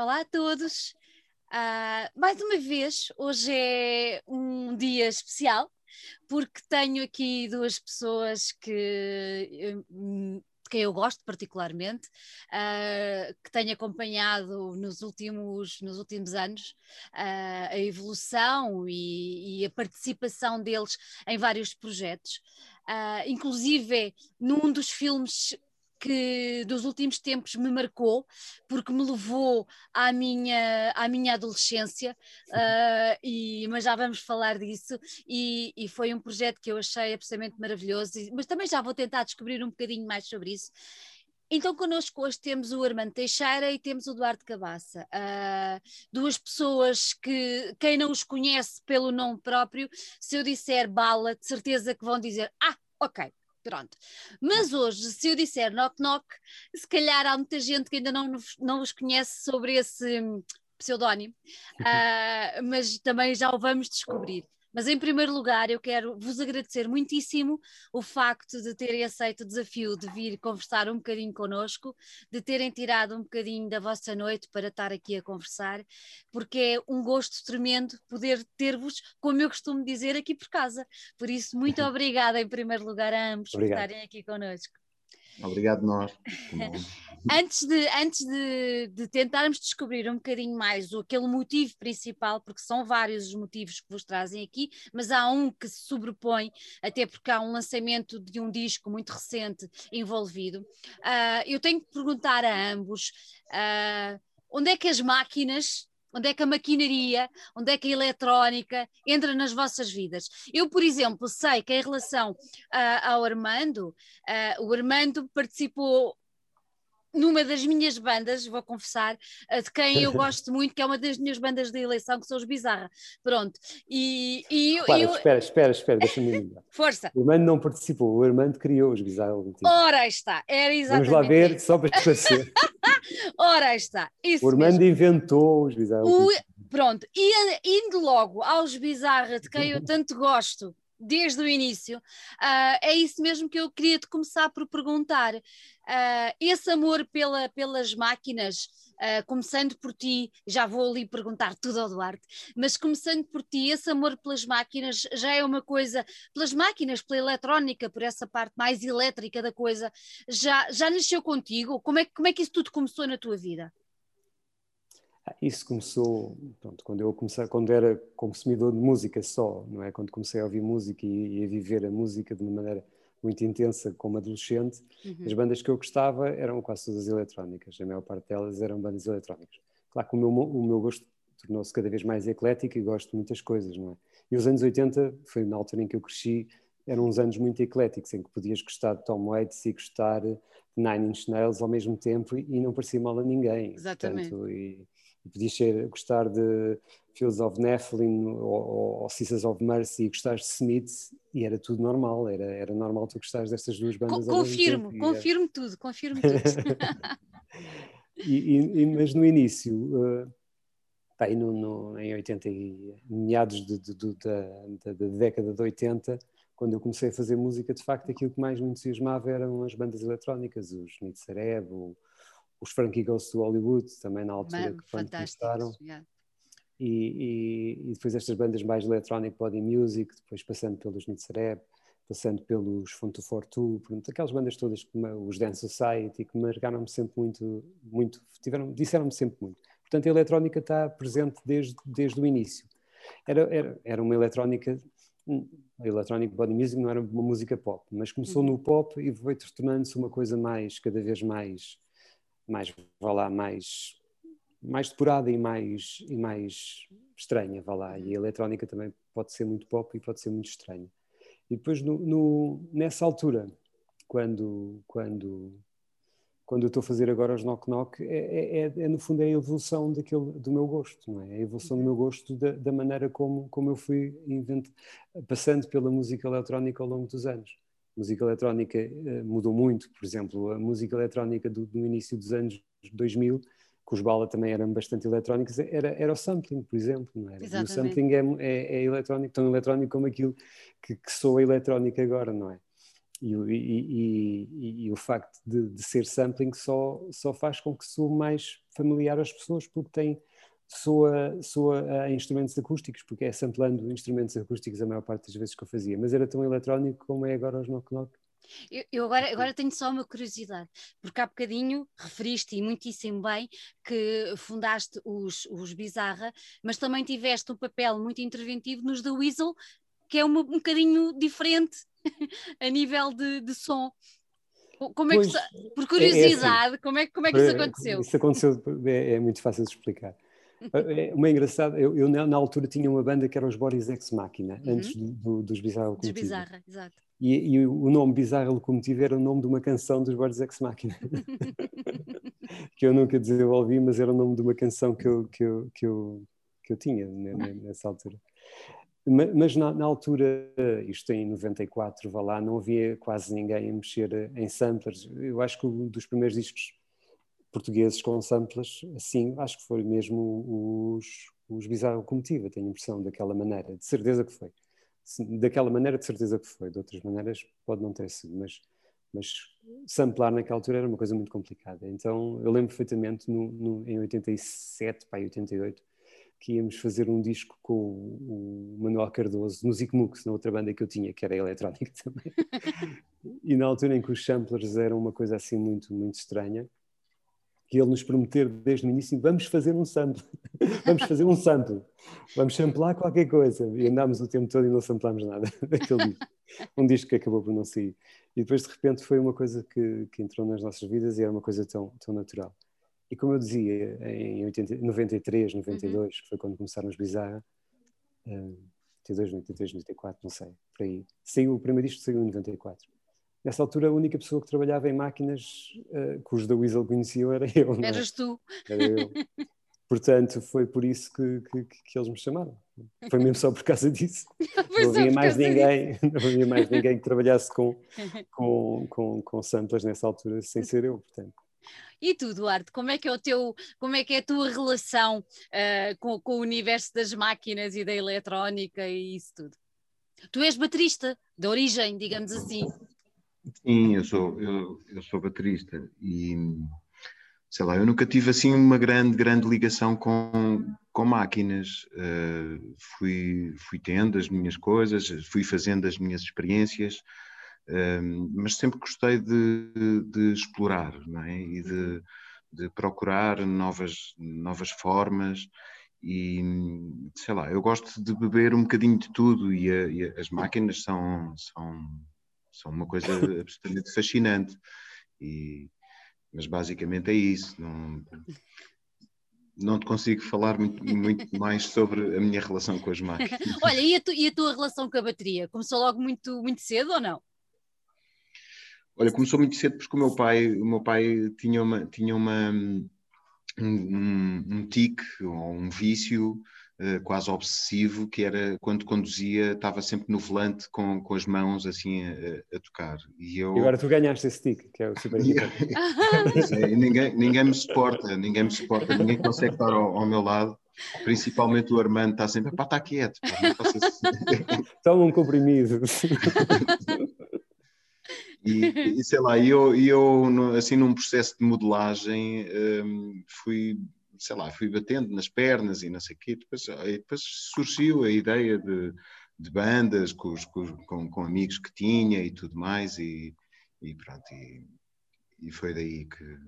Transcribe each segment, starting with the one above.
Olá a todos. Uh, mais uma vez, hoje é um dia especial porque tenho aqui duas pessoas que hum, de quem eu gosto particularmente, uh, que tenho acompanhado nos últimos, nos últimos anos uh, a evolução e, e, a participação deles em vários projetos. Uh, inclusive, num dos filmes que dos últimos tempos me marcou, porque me levou à minha, à minha adolescência, uh, e, mas já vamos falar disso, e, e, foi um projeto que eu achei absolutamente maravilhoso, mas também já vou tentar descobrir um bocadinho mais sobre isso. Então, connosco hoje temos o Armando Teixeira e temos o Eduardo Cabaça. Uh, duas pessoas que, quem não os conhece pelo nome próprio, se eu disser bala, de certeza que vão dizer: Ah, ok, Pronto. Mas hoje, se eu disser knock knock, se calhar há muita gente que ainda não, não os conhece sobre esse hum, pseudónimo, uh, mas também já o vamos descobrir. Mas em primeiro lugar, eu quero vos agradecer muitíssimo o facto de terem aceito o desafio de vir conversar um bocadinho connosco, de terem tirado um bocadinho da vossa noite para estar aqui a conversar, porque é um gosto tremendo poder ter-vos, como eu costumo dizer, aqui por casa. Por isso, muito obrigada em primeiro lugar a ambos Obrigado. por estarem aqui connosco. Obrigado nós. antes de, antes de, de, tentarmos descobrir um bocadinho mais o, aquele motivo principal, porque são vários os motivos que vos trazem aqui, mas há um que se sobrepõe, até porque há um lançamento de um disco muito recente envolvido. Uh, eu tenho que perguntar a ambos uh, onde é que as máquinas Onde é que a maquinaria, onde é que a eletrónica entra nas vossas vidas? Eu, por exemplo, sei que em relação uh, ao Armando, uh, o Armando participou numa das minhas bandas, vou confessar, de quem eu gosto muito, que é uma das minhas bandas de eleição, que são os Bizarra. Pronto. E, e eu, Para, eu... Espera, espera, espera, deixa-me Força. O Armando não participou, o Armando criou os Bizarra. Ora está, era exatamente. Vamos lá ver, só para esclarecer. Ora está, isso O Armando mesmo. inventou os Bizarra. O... Pronto, e indo logo aos Bizarra, de quem eu tanto gosto, desde o início, uh, é isso mesmo que eu queria te começar por perguntar. Uh, esse amor pela, pelas máquinas, uh, começando por ti, já vou ali perguntar tudo ao Duarte, mas começando por ti, esse amor pelas máquinas já é uma coisa, pelas máquinas, pela eletrónica, por essa parte mais elétrica da coisa, já, já nasceu contigo? Como é, como é que isso tudo começou na tua vida? Isso começou pronto, quando eu comecei, quando era consumidor de música só, não é? Quando comecei a ouvir música e, e a viver a música de uma maneira muito intensa como adolescente, uhum. as bandas que eu gostava eram quase todas eletrónicas, a maior parte delas eram bandas eletrónicas. Claro que o meu, o meu gosto tornou-se cada vez mais eclético e gosto de muitas coisas, não é? E os anos 80 foi na altura em que eu cresci, eram uns anos muito ecléticos, em que podias gostar de Tom Waits e gostar de Nine Inch Nails ao mesmo tempo e não parecia mal a ninguém. Exatamente. Portanto, e, podias ser, gostar de Fields of Nephilim ou, ou Sisters of Mercy e gostares de Smith e era tudo normal, era, era normal tu gostares destas duas bandas Co Confirmo, confirmo era... tudo, confirmo tudo. e, e, mas no início, uh, aí no, no, em 80 e meados de, de, de, da, da década de 80, quando eu comecei a fazer música, de facto aquilo que mais me entusiasmava eram as bandas eletrónicas, os Nid Cerebro, os Frankie Ghosts do Hollywood, também na altura Man, que começaram. Yeah. E, e, e, depois estas bandas mais electronic body music, depois passando pelos Nitzereb, passando pelos Fun to Fortu, aquelas bandas todas, como os Dance Society, que marcaram-me sempre muito, muito tiveram, disseram-me sempre muito. Portanto, a eletrónica está presente desde, desde o início. Era, era, era uma eletrónica, a electronic body music não era uma música pop, mas começou uhum. no pop e foi tornando-se uma coisa mais, cada vez mais mais, vá lá, mais, mais depurada e mais, e mais estranha, vá lá. E a eletrónica também pode ser muito pop e pode ser muito estranha. E depois, no, no, nessa altura, quando, quando, quando eu estou a fazer agora os knock-knock, é, é, é, é, no fundo é a evolução daquele, do meu gosto, não é? A evolução do meu gosto da, da maneira como, como eu fui invent... passando pela música eletrónica ao longo dos anos música eletrónica uh, mudou muito, por exemplo, a música eletrónica do, do, início dos anos 2000, que os bala também eram bastante eletrónicos, era, era o sampling, por exemplo, não era? E o sampling é, é, é eletrónico, tão eletrónico como aquilo que, que soa eletrónico agora, não é? e, e, e, e, o facto de, de, ser sampling só, só faz com que soe mais familiar às pessoas, porque tem soa, soa a instrumentos acústicos, porque é samplando instrumentos acústicos a maior parte das vezes que eu fazia, mas era tão eletrónico como é agora os Knock Knock. Eu, eu agora, agora tenho só uma curiosidade, porque há bocadinho referiste e muitíssimo bem que fundaste os, os Bizarra, mas também tiveste um papel muito interventivo nos The Weasel, que é uma, um bocadinho diferente a nível de, de som. Como é que, por curiosidade, é, é assim, como, é, como é que isso aconteceu? Isso aconteceu, é, é muito fácil de explicar. É uma engraçada, eu, eu, na, altura tinha uma banda que era os Boris Ex Machina, uhum. antes do, dos Bizarra Locomotiva. Dos Bizarra, exato. E, e, o nome Bizarra Locomotiva era o nome de uma canção dos Boris Ex Machina. que eu nunca desenvolvi, mas era o nome de uma canção que eu, que eu, que eu, que eu tinha nessa altura. Mas na, na, altura, isto em 94, vá lá, não havia quase ninguém a mexer em samplers. Eu acho que um dos primeiros discos portugueses com samples, assim, acho que foi mesmo os, os Bizarro Comitiva, tenho a impressão, daquela maneira, de certeza que foi. Daquela maneira, de certeza que foi, de outras maneiras pode não ter sido, mas, mas samplar naquela altura era uma coisa muito complicada. Então eu lembro perfeitamente no, no, em 87, para 88, que íamos fazer um disco com o, Manuel Cardoso no Zikmux, na outra banda que eu tinha, que era eletrónica também. e na altura em que os samplers eram uma coisa assim muito, muito estranha, que ele nos prometer desde o início, vamos fazer um sample, vamos fazer um sample, vamos samplar qualquer coisa. E andámos o tempo todo e não samplámos nada daquele disco. Um disco que acabou por não sair. E depois, de repente, foi uma coisa que, que entrou nas nossas vidas e era uma coisa tão, tão natural. E como eu dizia, em 80, 93, 92, uhum. que foi quando começaram os Bizarra, uh, 92, 93, 94, não sei, por aí. Saiu, o primeiro disco saiu em 94 Nessa altura, a única pessoa que trabalhava em máquinas uh, que os da Weasel conheciam era eu. Não é? Eras tu. Era eu. Portanto, foi por isso que, que, que, eles me chamaram. Foi mesmo só por causa disso. não havia mais ninguém, disso. não havia mais ninguém que trabalhasse com, com, com, com samples nessa altura sem ser eu, portanto. E tu, Duarte, como é que é o teu, como é que é a tua relação uh, com, com o universo das máquinas e da eletrónica e isso tudo? Tu és baterista, de origem, digamos assim. Sim, eu sou, eu, eu sou baterista e sei lá, eu nunca tive assim uma grande, grande ligação com, com máquinas. Uh, fui, fui tendo as minhas coisas, fui fazendo as minhas experiências, uh, mas sempre gostei de, de explorar não é? e de, de, procurar novas, novas formas. E sei lá, eu gosto de beber um bocadinho de tudo e, a, e as máquinas são, são são uma coisa absolutamente fascinante. E, mas basicamente é isso. Não, não te consigo falar muito, muito, mais sobre a minha relação com as máquinas. Olha, e a, tu, e a, tua relação com a bateria? Começou logo muito, muito cedo ou não? Olha, começou muito cedo porque o meu pai, o meu pai tinha uma, tinha uma um, um, um tique ou um vício quase obsessivo, que era quando conduzia, estava sempre no volante com, com as mãos assim a, a tocar. E, eu... e agora tu ganhaste esse stick, que é o super é, ninguém, ninguém me suporta, ninguém me suporta, ninguém consegue estar ao, ao meu lado. Principalmente o Armando está sempre, pá, está quieto. Pá, assim. Toma um comprimido. E, e, sei lá, eu, eu assim num processo de modelagem um, fui sei lá, fui batendo nas pernas e não sei o quê. Depois, depois surgiu a ideia de, de bandas com, os, com, com, amigos que tinha e tudo mais, e, e pronto. E, e foi daí que,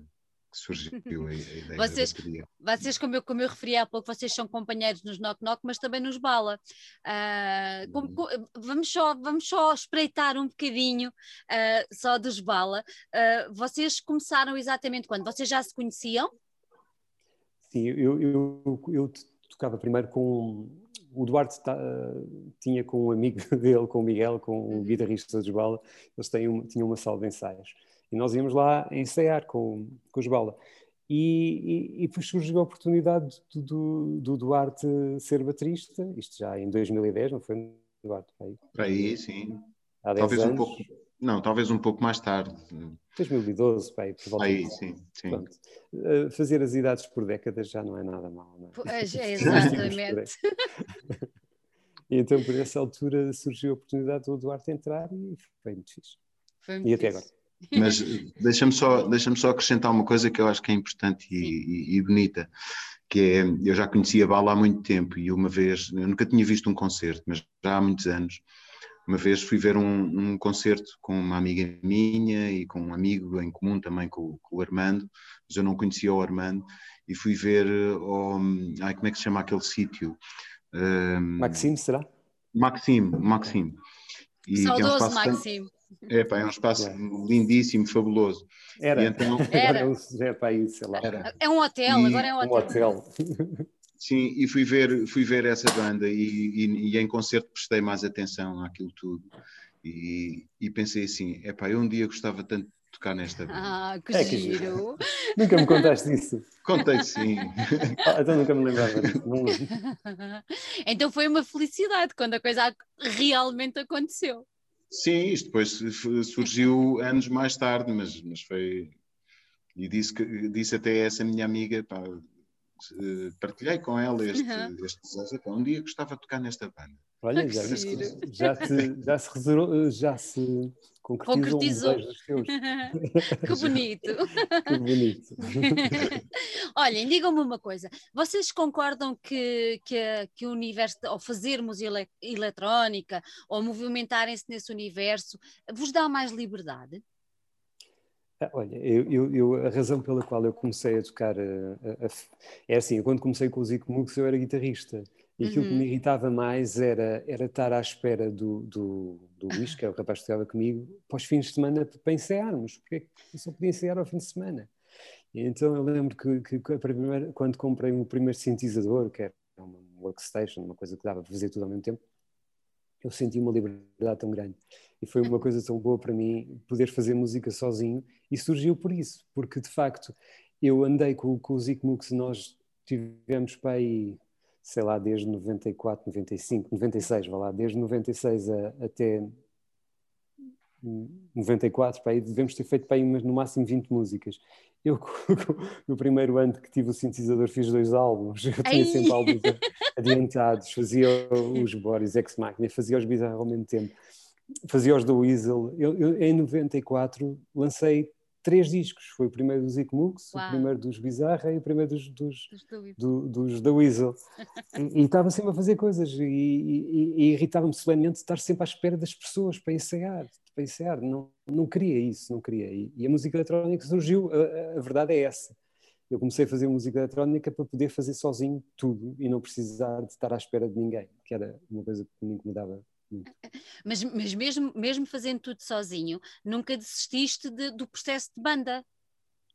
surgiu a, a ideia vocês, vocês como, eu, como eu referi há pouco, vocês são companheiros nos Knock Knock, mas também nos Bala. Uh, com, com, vamos, só, vamos só espreitar um bocadinho uh, só dos Bala. Uh, vocês começaram exatamente quando? Vocês já se conheciam? Sim, eu, eu, eu tocava primeiro com. O Duarte tá, tinha com um amigo dele, com o Miguel, com o uhum. guitarrista dos Bala, eles têm uma, tinham uma sala de ensaios. E nós íamos lá ensaiar com, com os Bala. E, e, e depois surgiu a oportunidade do, do, do, Duarte ser baterista, isto já em 2010, não foi, Duarte? Para aí, para aí sim. Há 10 Talvez anos. um pouco não, talvez um pouco mais tarde. 2012, pai, por volta Aí, sim, sim. Pronto. Uh, fazer as idades por décadas já não é nada mal, não é? é exatamente. e então, por essa altura, surgiu a oportunidade do Duarte entrar e foi muito fixe. e até agora. Mas deixa-me só, deixa só acrescentar uma coisa que eu acho que é importante e, e, e, bonita, que é, eu já conhecia a Bala há muito tempo e uma vez, eu nunca tinha visto um concerto, mas já há muitos anos, uma vez fui ver um, um concerto com uma amiga minha e com um amigo em comum também com, com o Armando, mas eu não conhecia o Armando, e fui ver, oh, ai, como é que se chama aquele sítio? Um, Maxime, será? Maxime, Maxime. E Saudoso é um Maxime. É, pá, é um espaço é. lindíssimo, fabuloso. Era. E então, era. É, pá, isso, sei lá. Era. É um hotel, e, agora é um hotel. Um hotel. Sim, e fui ver, fui ver essa banda e, e, e em concerto prestei mais atenção àquilo tudo. E, e pensei assim, é pá, eu um dia gostava tanto de tocar nesta banda. Ah, que é giro! Que... nunca me contaste isso. Contei sim. ah, então nunca me lembrava disso. então foi uma felicidade quando a coisa realmente aconteceu. Sim, isto depois surgiu anos mais tarde, mas, mas foi. E disse, que, disse até essa minha amiga, pá, partilhei com ela este, uhum. este desejo. Um dia gostava de tocar nesta banda. Olha, já, já, se, já se reservou, já se concretizou. concretizou. que bonito. que bonito. Olhem, digam-me uma coisa. Vocês concordam que, que, que o universo, ao fazermos ele, eletrónica, ou movimentarem-se nesse universo, vos dá mais liberdade? Ah, olha, eu, eu, eu, a razão pela qual eu comecei a tocar a, a, a, é assim, quando comecei com o Zico Mux eu era guitarrista e aquilo uhum. que me uhum. irritava mais era, era estar à espera do, do, do Luís, que é o rapaz que estava comigo, para os fins de semana para ensaiarmos, porque eu só podia ensaiar ao fim de semana. E então eu lembro que, que, que primeira, quando comprei o primeiro sintetizador, que era uma workstation, uma coisa que dava para fazer tudo ao mesmo tempo, eu senti uma liberdade tão grande. E foi uma coisa tão boa para mim poder fazer música sozinho, e surgiu por isso, porque de facto eu andei com, com o Zico Mux, nós tivemos para aí sei lá, desde 94, 95, 96, vá lá, desde 96 a, até 94, para aí, devemos ter feito para aí no máximo 20 músicas. Eu, no primeiro ano que tive o sintetizador, fiz dois álbuns. Eu tinha sempre álbuns adiantados, fazia os Boris Ex Machina, fazia os Bizarro ao mesmo tempo, fazia os do Weasel. Eu, eu, em 94 lancei três discos. Foi o primeiro dos Icmux, o primeiro dos Bizarra e o primeiro dos, dos, do, dos da Weasel. e, e, estava sempre a fazer coisas e, e, e irritava-me solenemente estar sempre à espera das pessoas para ensaiar. Para ensaiar. Não, não queria isso, não queria. E, a música eletrónica surgiu, a, a verdade é essa. Eu comecei a fazer música eletrónica para poder fazer sozinho tudo e não precisar de estar à espera de ninguém, que era uma coisa que me incomodava mas, mas mesmo, mesmo fazendo tudo sozinho, nunca desististe de, do processo de banda?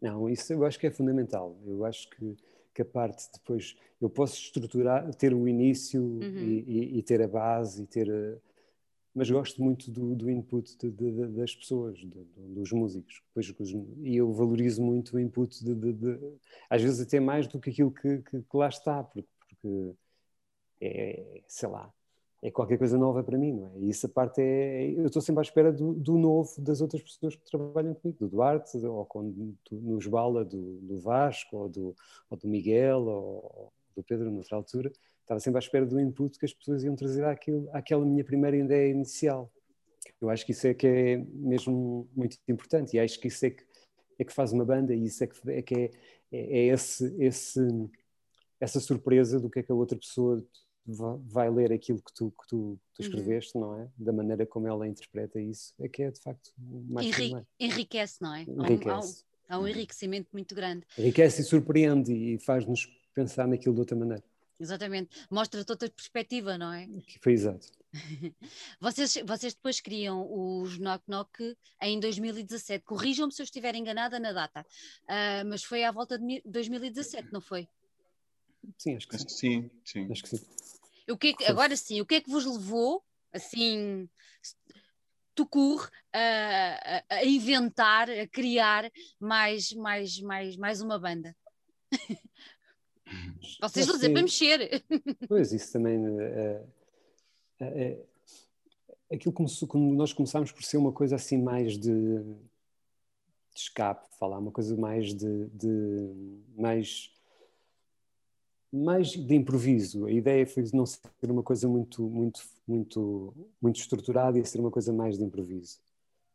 Não, isso eu acho que é fundamental. Eu acho que, que a parte depois eu posso estruturar, ter o início uhum. e, e, e, ter a base e ter. A, mas gosto muito do, do input de, de, das pessoas, dos músicos. Depois, e eu valorizo muito o input de, às vezes até mais do que aquilo que, que, que lá está, porque, porque é, sei lá, é qualquer coisa nova para mim, não é? E essa parte é. Eu estou sempre à espera do, do novo das outras pessoas que trabalham comigo, do Duarte, ou quando nos bala do, do Vasco, ou do, ou do Miguel, ou do Pedro, noutra altura. Estava sempre à espera do input que as pessoas iam trazer àquilo, àquela minha primeira ideia inicial. Eu acho que isso é que é mesmo muito importante, e acho que isso é que, é que faz uma banda, e isso é que é, que é, é, é esse, esse, essa surpresa do que é que a outra pessoa vai ler aquilo que tu, que tu, tu uhum. escreveste, uhum. não é? Da maneira como ela interpreta isso, é que é de facto mais Enri Enriquece, não é? Enriquece. Há um, há um enriquecimento muito grande. Enriquece e surpreende e faz-nos pensar naquilo de outra maneira. Exatamente, mostra-te outra perspectiva, não é? Que foi exato. vocês, vocês depois criam os Knock Knock em 2017. Corrijam-me se eu estiver enganada na data, uh, mas foi à volta de 2017, não foi? Sim, acho que sim. sim, sim. Acho que sim. O que, é que agora sim, o que é que vos levou, assim, Tucur, a, a, inventar, a criar mais, mais, mais, mais uma banda? Vocês vão dizer para mexer. Pois, isso também. É, é, é, aquilo começou, como nós começámos por ser uma coisa assim mais de, de escape, falar, uma coisa mais de, de mais mais de improviso. A ideia foi não ser uma coisa muito, muito, muito, muito estruturada e ser uma coisa mais de improviso.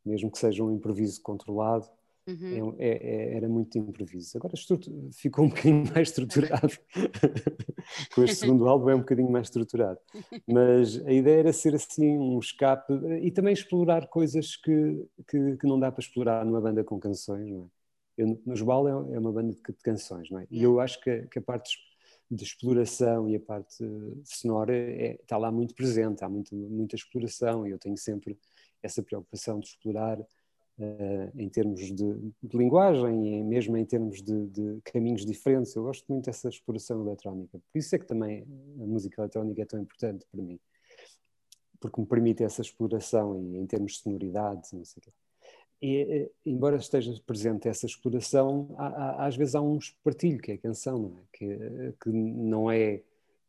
mesmo que seja um improviso controlado, Uhum. É, é, é, era muito improviso. Agora ficou um bocadinho mais estruturado. Com este segundo álbum é um bocadinho mais estruturado. Mas a ideia era ser assim um escape e também explorar coisas que, que, que não dá para explorar numa banda com canções, não é? Eu, no Jubal é, é uma banda de, de canções, não é? E eu acho que, que a parte de exploração e a parte sonora é, está lá muito presente, há muito, muita exploração e eu tenho sempre essa preocupação de explorar Uh, em termos de, de, linguagem e mesmo em termos de, de, caminhos diferentes. Eu gosto muito dessa exploração eletrónica. Por isso é que também a música eletrónica é tão importante para mim, porque me permite essa exploração e em termos de sonoridade, não sei o quê. E, embora esteja presente essa exploração, há, há, às vezes há um espartilho, que é a canção, não é? Que, que não é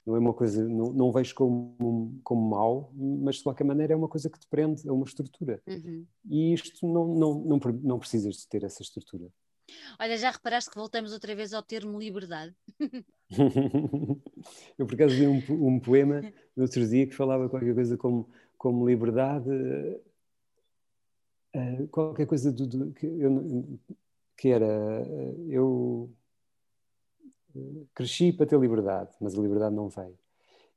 não é uma coisa, não, não vejo como, como mau, mas de qualquer maneira é uma coisa que te prende a uma estrutura. Uhum. E isto não, não, não, não precisas de ter essa estrutura. Olha, já reparaste que voltamos outra vez ao termo liberdade? Eu por acaso li um, um poema no outro dia que falava qualquer coisa como, como liberdade, qualquer coisa do, do que, eu, que era uh, eu cresci para ter liberdade, mas a liberdade não veio.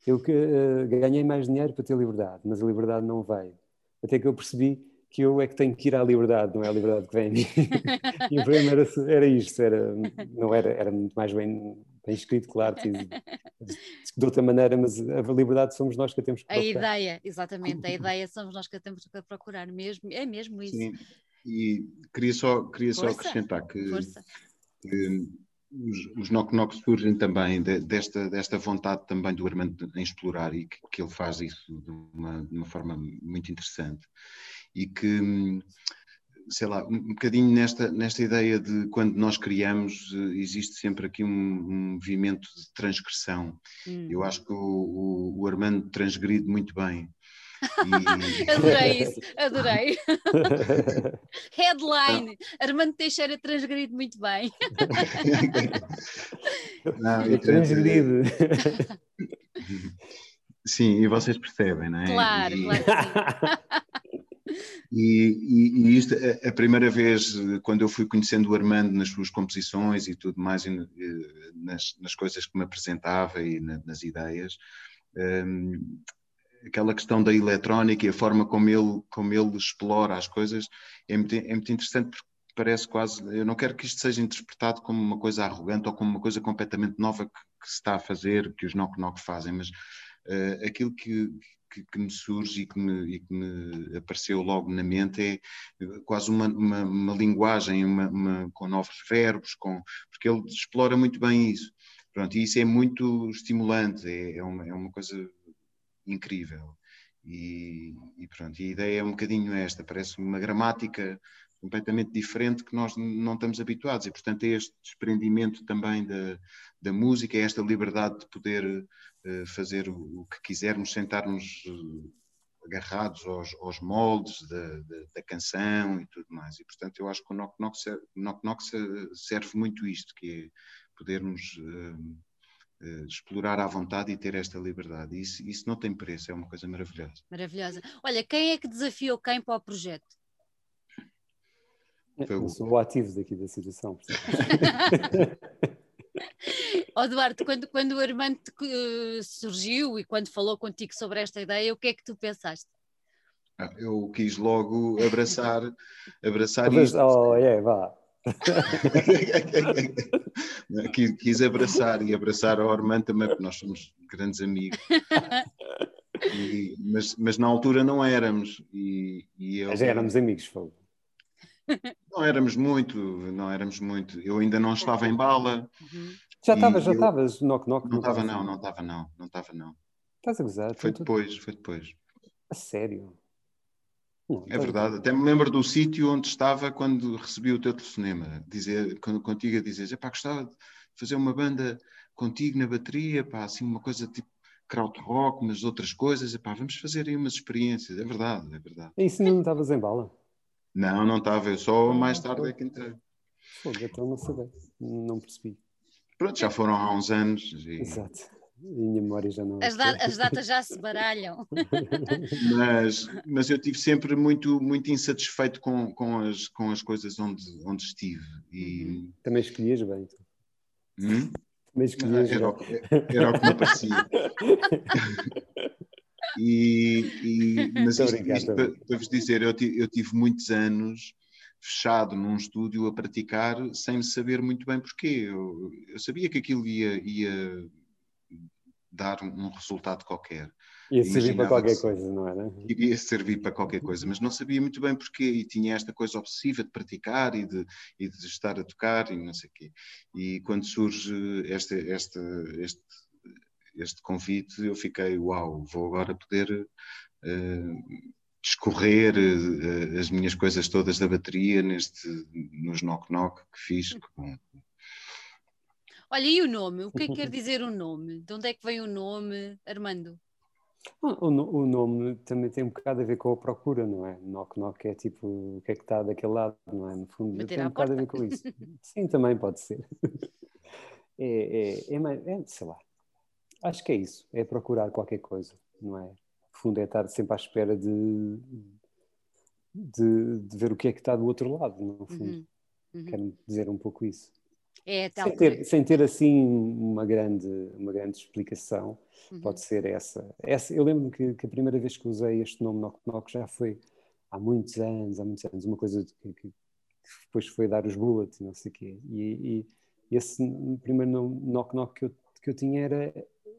Eu que, uh, ganhei mais dinheiro para ter liberdade, mas a liberdade não veio. Até que eu percebi que eu é que tenho que ir à liberdade, não é a liberdade que vem a mim. e o problema era, era isto, era, não era, era muito mais bem, bem escrito, claro, de outra maneira, mas a liberdade somos nós que a temos que procurar. A ideia, exatamente, a ideia somos nós que a temos que procurar, mesmo, é mesmo isso. Sim, e queria só, queria só acrescentar que, que os, os knock-knock surgem também de, desta, desta vontade também do Armando em explorar e que, que ele faz isso de uma, de uma, forma muito interessante e que sei lá, um bocadinho nesta, nesta ideia de quando nós criamos existe sempre aqui um, um movimento de transgressão hum. eu acho que o, o, o Armando transgride muito bem e... adorei isso, adorei. Headline: Armando Teixeira transgride muito bem. Não, e transgride. Sim, e vocês percebem, não é? Claro, e... claro. E, e, e, isto, a, a, primeira vez, quando eu fui conhecendo o Armando nas suas composições e tudo mais, e, nas, nas coisas que me apresentava e na, nas ideias, um, aquela questão da eletrónica e a forma como ele, como ele explora as coisas é muito, é muito interessante porque parece quase, eu não quero que isto seja interpretado como uma coisa arrogante ou como uma coisa completamente nova que, que se está a fazer, que os Knock Knock fazem, mas uh, aquilo que, que, que, me surge e que me, e que me, apareceu logo na mente é quase uma, uma, uma linguagem uma, com novos verbos, com, porque ele explora muito bem isso. Pronto, e isso é muito estimulante, é, é, uma, é uma coisa incrível. E, e, pronto, e a ideia é um bocadinho esta, parece uma gramática completamente diferente que nós não estamos habituados e portanto é este desprendimento também da, da música, é esta liberdade de poder uh, fazer o, o, que quisermos, sentarmos uh, agarrados aos, aos moldes da, da, da, canção e tudo mais e portanto eu acho que o Knock Knock, Knock, Knock serve muito isto, que é podermos Uh, explorar à vontade e ter esta liberdade. Isso, isso não tem preço, é uma coisa maravilhosa. Maravilhosa. Olha, quem é que desafiou quem para o projeto? Eu sou o ativo daqui da situação. oh, Eduardo, quando, quando o Armando uh, surgiu e quando falou contigo sobre esta ideia, o que é que tu pensaste? Ah, eu quis logo abraçar, abraçar isto. Oh, é, yeah, vá. quis, quis, abraçar e abraçar ao Armando também, porque nós somos grandes amigos. E, mas, mas na altura não éramos. E, e eu, já éramos amigos, fogo. Não éramos muito, não éramos muito. Eu ainda não estava em bala. Uhum. Já estavas, já estavas, knock knock. Não estava não, não estava não, não estava não. Estás a gozar? Foi depois, foi depois. A sério? Não, é verdade, até me lembro do sítio onde estava quando recebi o teu telefonema, dizer, contigo a dizer, pá, gostava de fazer uma banda contigo na bateria, pá, assim uma coisa tipo krautrock, mas outras coisas, pá, vamos fazer aí umas experiências, é verdade, é verdade. E isso não estavas em bala? Não, não estava, eu só mais tarde é que entrei. Fogo, então não sabia, não percebi. Pronto, já foram há uns anos. E... Exato. minha memória já não. As, da as datas já se baralham. mas, mas eu tive sempre muito, muito insatisfeito com, com, as, com as coisas onde, onde estive. E... Uhum. Também escolhias bem. Então. Hum? Também escolhias era, bem. era o que me parecia. e, e, mas isto, isto para, para, vos dizer, eu tive, eu tive muitos anos fechado num estúdio a praticar sem saber muito bem porquê. Eu, eu sabia que aquilo ia, ia dar um resultado qualquer. Ia servir para qualquer coisa, não era? Iria servir para qualquer coisa, mas não sabia muito bem porquê e tinha esta coisa obsessiva de praticar e de, e de estar a tocar e não sei o quê. E quando surge este, este, este, este convite, eu fiquei, uau, vou agora poder uh, discorrer uh, as minhas coisas todas da bateria neste, nos knock-knock que fiz. Com... Olha, e o nome? O que é que quer dizer o nome? De onde é que vem o nome, Armando? O, o, nome também tem um bocado a ver com a procura, não é? Knock knock é tipo o que é que está daquele lado, não é? No fundo, tem um bocado a ver com isso. Sim, também pode ser. É, é, é, é, sei lá, acho que é isso, é procurar qualquer coisa, não é? No fundo é estar sempre à espera de, de, de ver o que é que está do outro lado, no fundo. Uhum. Uhum. Quero dizer um pouco isso. É, sem, ter, sem ter assim uma grande, uma grande explicação, uhum. pode ser essa. essa eu lembro que, que, a primeira vez que usei este nome Knock Knock já foi há muitos anos, há muitos anos, uma coisa que, que depois foi dar os bullets, não sei o quê. E, e esse primeiro nome Knock Knock que eu, que eu tinha era,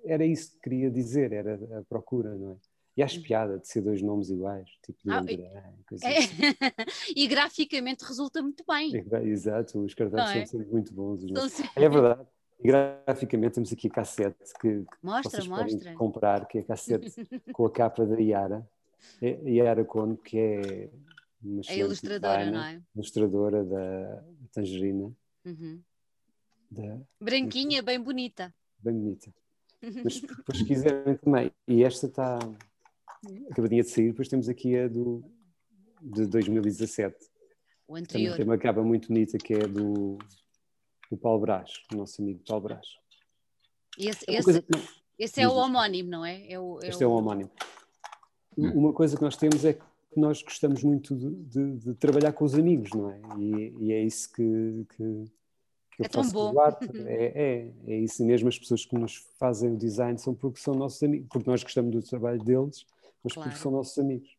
era isso que queria dizer, era a procura, não é? E acho piada de ser dois nomes iguais, tipo ah, e, é, assim. e graficamente resulta muito bem. Exato, os cartões é? são muito bons. É verdade. E graficamente temos aqui a cassete que, mostra, vocês mostra. podem comprar, que é a cassete com a capa da Yara. É, Yara Kono, que é uma a ilustradora, não é? Ilustradora da Tangerina. Uhum. Da, Branquinha, bem bonita. Bem bonita. Mas depois, se quiserem também, e esta está acabadinha de sair, depois temos aqui a do, de 2017. O anterior. Também tem uma capa muito bonita que é do, do Paulo Brás, o nosso amigo Paulo Brás. Esse é, esse, esse é o homónimo, não é? é, o, é este o... é o homónimo. Uma coisa que nós temos é que nós gostamos muito de, de, de trabalhar com os amigos, não é? E, e é isso que, que, que eu é faço tão bom. É, é, é isso mesmo, as pessoas que nos fazem o design são porque são nossos amigos, porque nós gostamos do trabalho deles mas claro. porque são nossos amigos.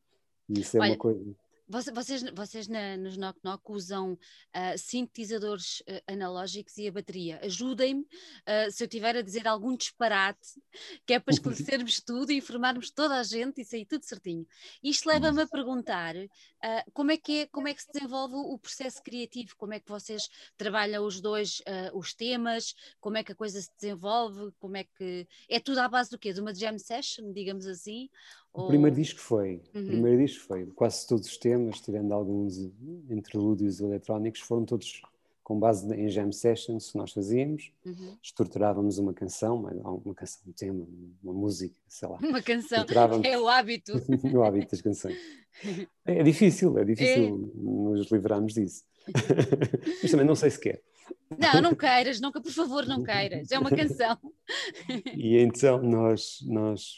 E isso é Olha, uma coisa. Vocês, vocês na, nos Knock Knock usam uh, sintetizadores uh, analógicos e a bateria. Ajudem-me uh, se eu tiver a dizer algum disparate, que é para esclarecermos tudo e informarmos toda a gente e sair tudo certinho. Isto leva-me a perguntar como, é que é, como é que se desenvolve o processo criativo, como é que vocês trabalham os dois os temas, como é que a coisa se desenvolve, como é que. É tudo à base do quê? De uma jam session, digamos assim? O primeiro disco foi, uhum. o primeiro disco foi, quase todos os temas, tirando alguns interlúdios eletrónicos, foram todos com base em jam sessions que nós fazíamos, uhum. estruturávamos uma canção, uma canção, um tema, uma música, sei lá. Uma canção, é o hábito. o hábito das canções. É, difícil, é difícil é. nos livrarmos disso. Mas também não sei se quer. Não, não queiras, nunca, por favor, não queiras. É uma canção. E então nós, nós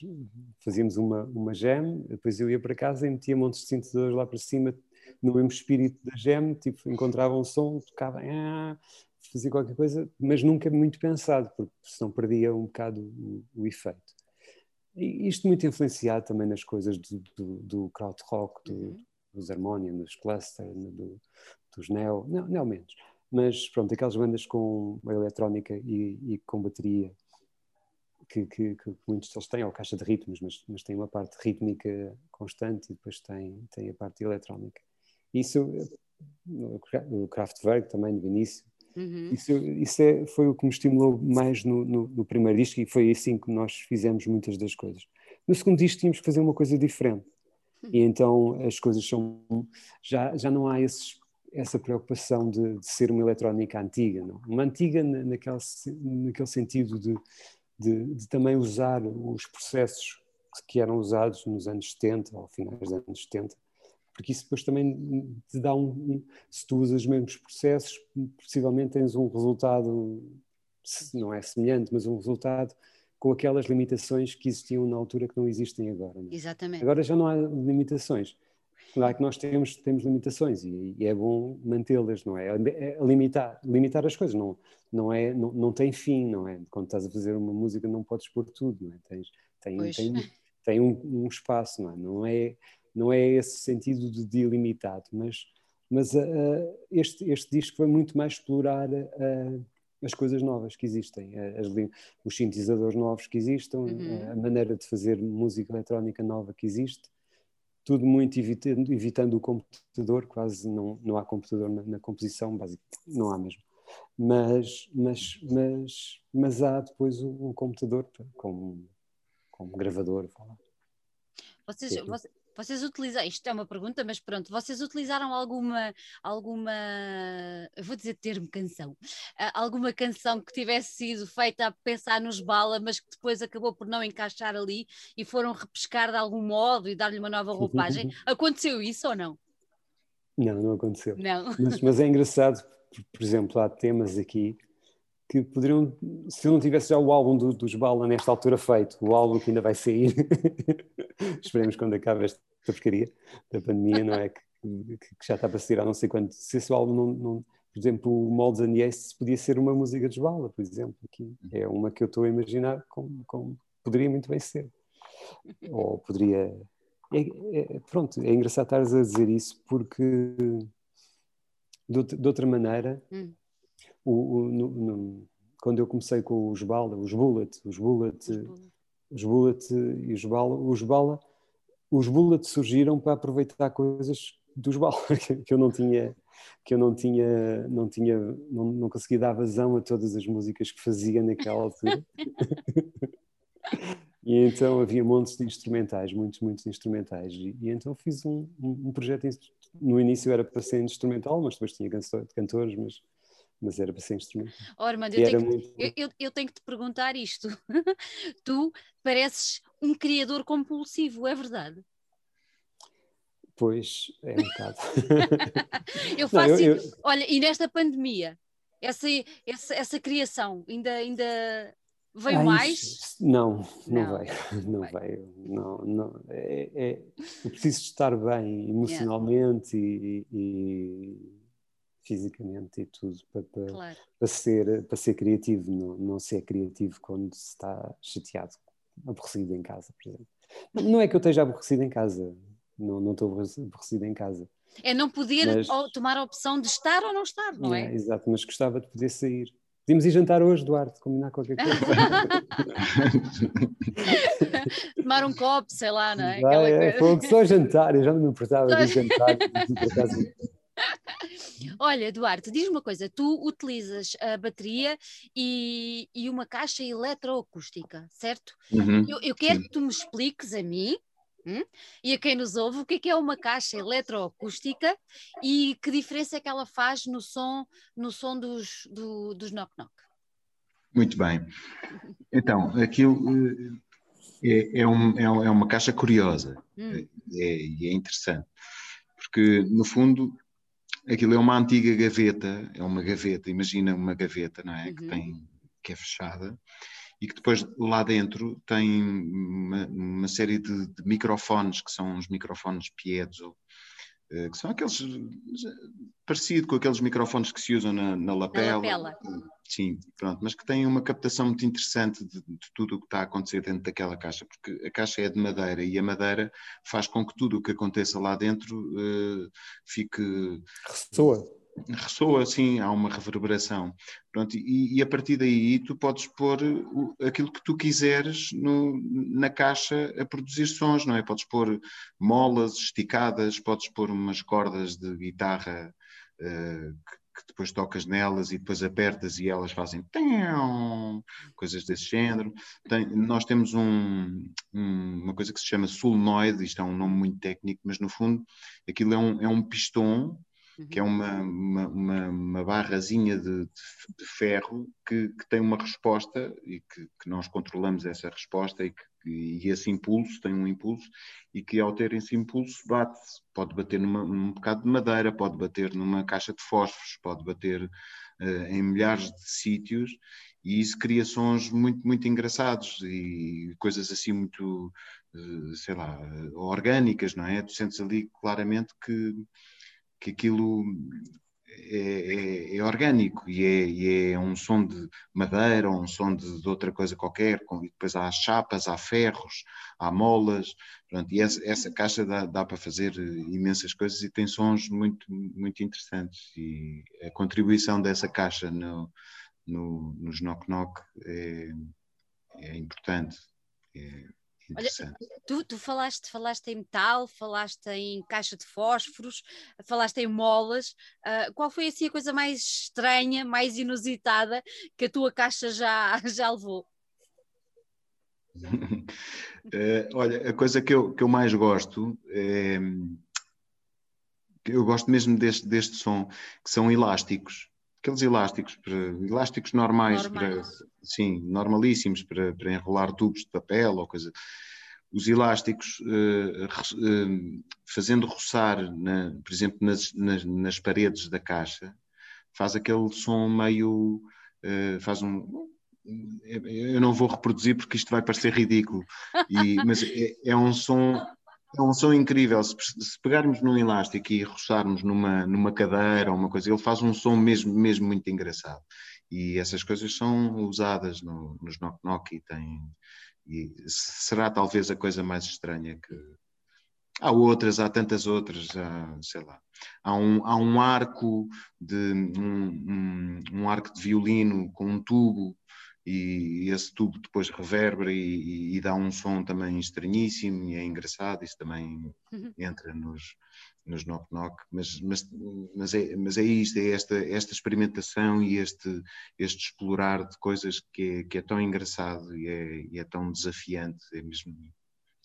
fazíamos uma, uma jam, depois eu ia para casa e metia montes de sintetizadores lá para cima, no mesmo espírito da jam, tipo, encontrava um som, tocava, ah, fazia qualquer coisa, mas nunca muito pensado, porque senão perdia um bocado o, o efeito. E isto muito influenciado também nas coisas do, do, do uhum. dos Harmonium, dos Cluster, do, dos Neo, não, não menos mas pronto, aquelas bandas com eletrónica e, e com bateria que, que, que, muitos deles têm, ou caixa de ritmos, mas, mas tem uma parte rítmica constante e depois tem, tem a parte eletrónica. Isso, o Kraftwerk também no início, uhum. isso, isso é, foi o que me estimulou mais no, no, no, primeiro disco e foi assim que nós fizemos muitas das coisas. No segundo disco tínhamos que fazer uma coisa diferente. Uhum. E então as coisas são. Já, já não há esses essa preocupação de, de, ser uma eletrónica antiga, não? uma antiga naquele, naquele sentido de, de, de, também usar os processos que eram usados nos anos 70 ou finais dos anos 70, porque isso depois também te dá um, se tu usas os mesmos processos, possivelmente tens um resultado, não é semelhante, mas um resultado com aquelas limitações que existiam na altura que não existem agora. Não é? Exatamente. Agora já não há limitações. Claro que nós temos, temos limitações e, e é bom mantê-las, não é? é? é? limitar, limitar as coisas, não, não, é, não, não tem fim, não é? Quando estás a fazer uma música não podes pôr tudo, não é? Tens, tem, tem, tem um, um, espaço, não é? Não é, não é esse sentido de, de ilimitado, mas, mas uh, este, este disco foi muito mais explorar uh, as coisas novas que existem, as, os sintetizadores novos que existem, uhum. a maneira de fazer música eletrónica nova que existe, tudo muito evitando, evitando o computador, quase não, não há computador na, na composição, basicamente, não há mesmo. Mas, mas, mas, mas há depois o, computador como, como gravador. Vocês, vocês, vocês utilizam, isto é uma pergunta, mas pronto, vocês utilizaram alguma, alguma, eu vou dizer termo canção, uh, alguma canção que tivesse sido feita a pensar nos bala, mas que depois acabou por não encaixar ali e foram repescar de algum modo e dar-lhe uma nova roupagem? Aconteceu isso ou não? Não, não aconteceu. Não. Mas, mas é engraçado, por, exemplo, há temas aqui que poderiam, se eu não tivesse já o álbum do, dos Bala nesta altura feito, o álbum que ainda vai sair, esperemos quando acabe esta porcaria da pandemia, não é? Que, que, já está para sair há não sei quanto. Se esse álbum não, não por exemplo, o Molds and Yes podia ser uma música dos Bala, por exemplo, aqui. É uma que eu estou a imaginar como, como poderia muito bem ser. Ou poderia. É, é, pronto, é engraçado estares a dizer isso porque de, de outra maneira. Hum o, o no, no, quando eu comecei com os Bala, os Bullet, os Bullet, os Bullet e os Bala, os Bala, os Bullet surgiram para aproveitar coisas dos Bala que eu não tinha que eu não tinha não tinha não, não conseguia dar vazão a todas as músicas que fazia naquela altura. E então havia montes de instrumentais muitos muitos instrumentais. E, e então fiz um, um, projeto no início era para ser instrumental mas depois tinha cantores mas mas era para ser instrumento. Armando, eu tenho, muito... eu, eu, eu tenho, que te perguntar isto. tu pareces um criador compulsivo, é verdade? Pois, é um bocado. eu faço. Não, eu, eu... Olha, e nesta pandemia, essa, essa, essa criação ainda, ainda veio ah, mais? Isso, não, não, não veio. Não veio. Não, não, é, é, eu preciso estar bem emocionalmente yeah. e, e fisicamente e tudo para, para, claro. para, ser, para ser criativo, não, não ser criativo quando se está chateado, aborrecido em casa, por exemplo. Não é que eu esteja aborrecido em casa, não, não estou aborrecido em casa. É não poder mas, tomar a opção de estar ou não estar, não é? é? Exato, mas gostava de poder sair. Podíamos ir jantar hoje, Duarte, combinar qualquer coisa. Tomar um copo, sei lá, não é? Vai, é, coisa... Só jantar, eu já não me importava de jantar. Por acaso, Olha, Eduardo, diz uma coisa: tu utilizas a bateria e, e uma caixa eletroacústica, certo? Uhum, eu, eu, quero sim. que tu me expliques a mim hum, e a quem nos ouve o que é, que é uma caixa eletroacústica e que diferença é que ela faz no som, no som dos, do, dos knock-knock. Muito bem. Então, aquilo eh, é, é, um, é, é uma caixa curiosa hum. é, é interessante, porque no fundo aquilo é uma antiga gaveta, é uma gaveta, imagina uma gaveta, não é? Uhum. Que tem que é fechada e que depois lá dentro tem uma, uma série de, de, microfones que são os microfones piezo que são aqueles parecido com aqueles microfones que se usam na, na lapela. Na lapela. Sim, pronto, mas que têm uma captação muito interessante de, de, tudo o que está a acontecer dentro daquela caixa, porque a caixa é de madeira e a madeira faz com que tudo o que aconteça lá dentro uh, fique. Ressoa ressoa assim, há uma reverberação. Pronto, e, e, a partir daí tu podes pôr o, aquilo que tu quiseres no, na caixa a produzir sons, não é? Podes pôr molas esticadas, podes pôr umas cordas de guitarra uh, que, que, depois tocas nelas e depois apertas e elas fazem coisas desse género. Tem, nós temos um, um, uma coisa que se chama solenoide, isto é um nome muito técnico, mas no fundo aquilo é um, é um pistão que é uma, uma, uma, uma barrazinha de, de, de ferro que, que, tem uma resposta e que, que, nós controlamos essa resposta e, que, e esse impulso tem um impulso e que ao ter esse impulso bate, pode bater numa, num bocado de madeira, pode bater numa caixa de fósforos, pode bater uh, em milhares de sítios e isso cria sons muito, muito engraçados e coisas assim muito, eh, sei lá, orgânicas, não é? Tu sentes ali claramente que, que aquilo é, é, é orgânico e é, e é, um som de madeira ou um som de, de outra coisa qualquer, com, e depois há chapas, há ferros, há molas, pronto, e essa, essa caixa dá, dá, para fazer imensas coisas e tem sons muito, muito interessantes e a contribuição dessa caixa no, no, nos Knock Knock é, é importante. É Olha, tu, tu, falaste, falaste em metal, falaste em caixa de fósforos, falaste em molas. Uh, qual foi assim a coisa mais estranha, mais inusitada que a tua caixa já, já levou? uh, olha, a coisa que eu, que eu mais gosto é. Eu gosto mesmo deste, deste som, que são elásticos aqueles elásticos, elásticos normais, para, sim, normalíssimos para, para enrolar tubos de papel ou coisa. Os elásticos, uh, uh, fazendo roçar, na, por exemplo, nas, nas, nas, paredes da caixa, faz aquele som meio. Uh, faz um. Eu não vou reproduzir porque isto vai parecer ridículo, e, mas é, é um som um som incrível. Se, se, pegarmos num elástico e roçarmos numa, numa cadeira ou uma coisa, ele faz um som mesmo, mesmo muito engraçado. E essas coisas são usadas no, nos Knock Knock e tem. E será talvez a coisa mais estranha que. Há outras, há tantas outras, há, sei lá. Há um, há um arco de um, um, um arco de violino com um tubo e esse tubo depois reverbera e, e, dá um som também estranhíssimo e é engraçado, isso também uhum. entra nos, nos knock knock, mas, mas, mas, é, mas é isto, é esta, esta experimentação e este, este explorar de coisas que é, que é tão engraçado e é, e é tão desafiante, é mesmo,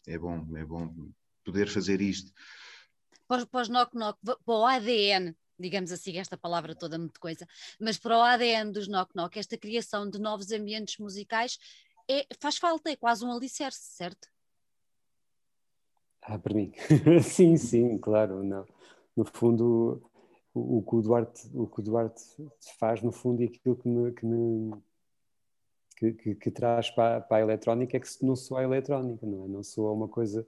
é bom, é bom poder fazer isto. Para os knock knock, para o ADN digamos assim, esta palavra toda muito coisa, mas para o ADN dos Knock Knock, esta criação de novos ambientes musicais é, faz falta, é quase um alicerce, certo? Ah, para mim. sim, sim, claro. Não. No fundo, o, o, que o, Duarte, o que o Duarte faz, no fundo, e aquilo que me, que, me que, que, que, traz para, para a eletrónica é que não soa a eletrónica, não é? Não soa uma coisa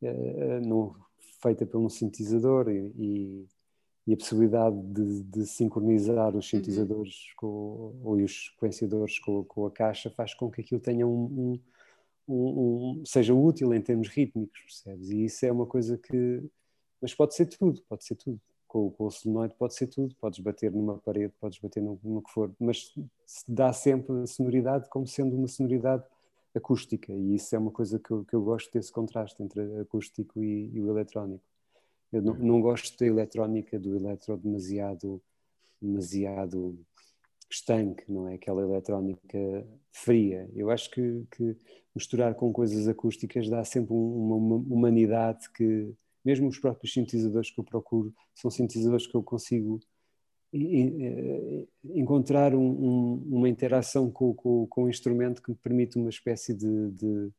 uh, não, feita por um sintetizador e, e e a possibilidade de, de sincronizar os uhum. sintetizadores uhum. com, ou os sequenciadores com, com, a caixa faz com que aquilo tenha um, um, um, seja útil em termos rítmicos, percebes? E isso é uma coisa que. Mas pode ser tudo, pode ser tudo. Com, com o solenoide pode ser tudo, podes bater numa parede, podes bater no, no que for, mas dá sempre a sonoridade como sendo uma sonoridade acústica, e isso é uma coisa que eu, que eu gosto desse contraste entre acústico e, e o eletrónico. Eu não, não gosto da eletrónica, do eletro demasiado, demasiado estanque, não é? Aquela eletrónica fria. Eu acho que, que misturar com coisas acústicas dá sempre uma, uma, humanidade que, mesmo os próprios sintetizadores que eu procuro, são sintetizadores que eu consigo eh, encontrar um, um, uma interação com, com, com, o instrumento que me permite uma espécie de, de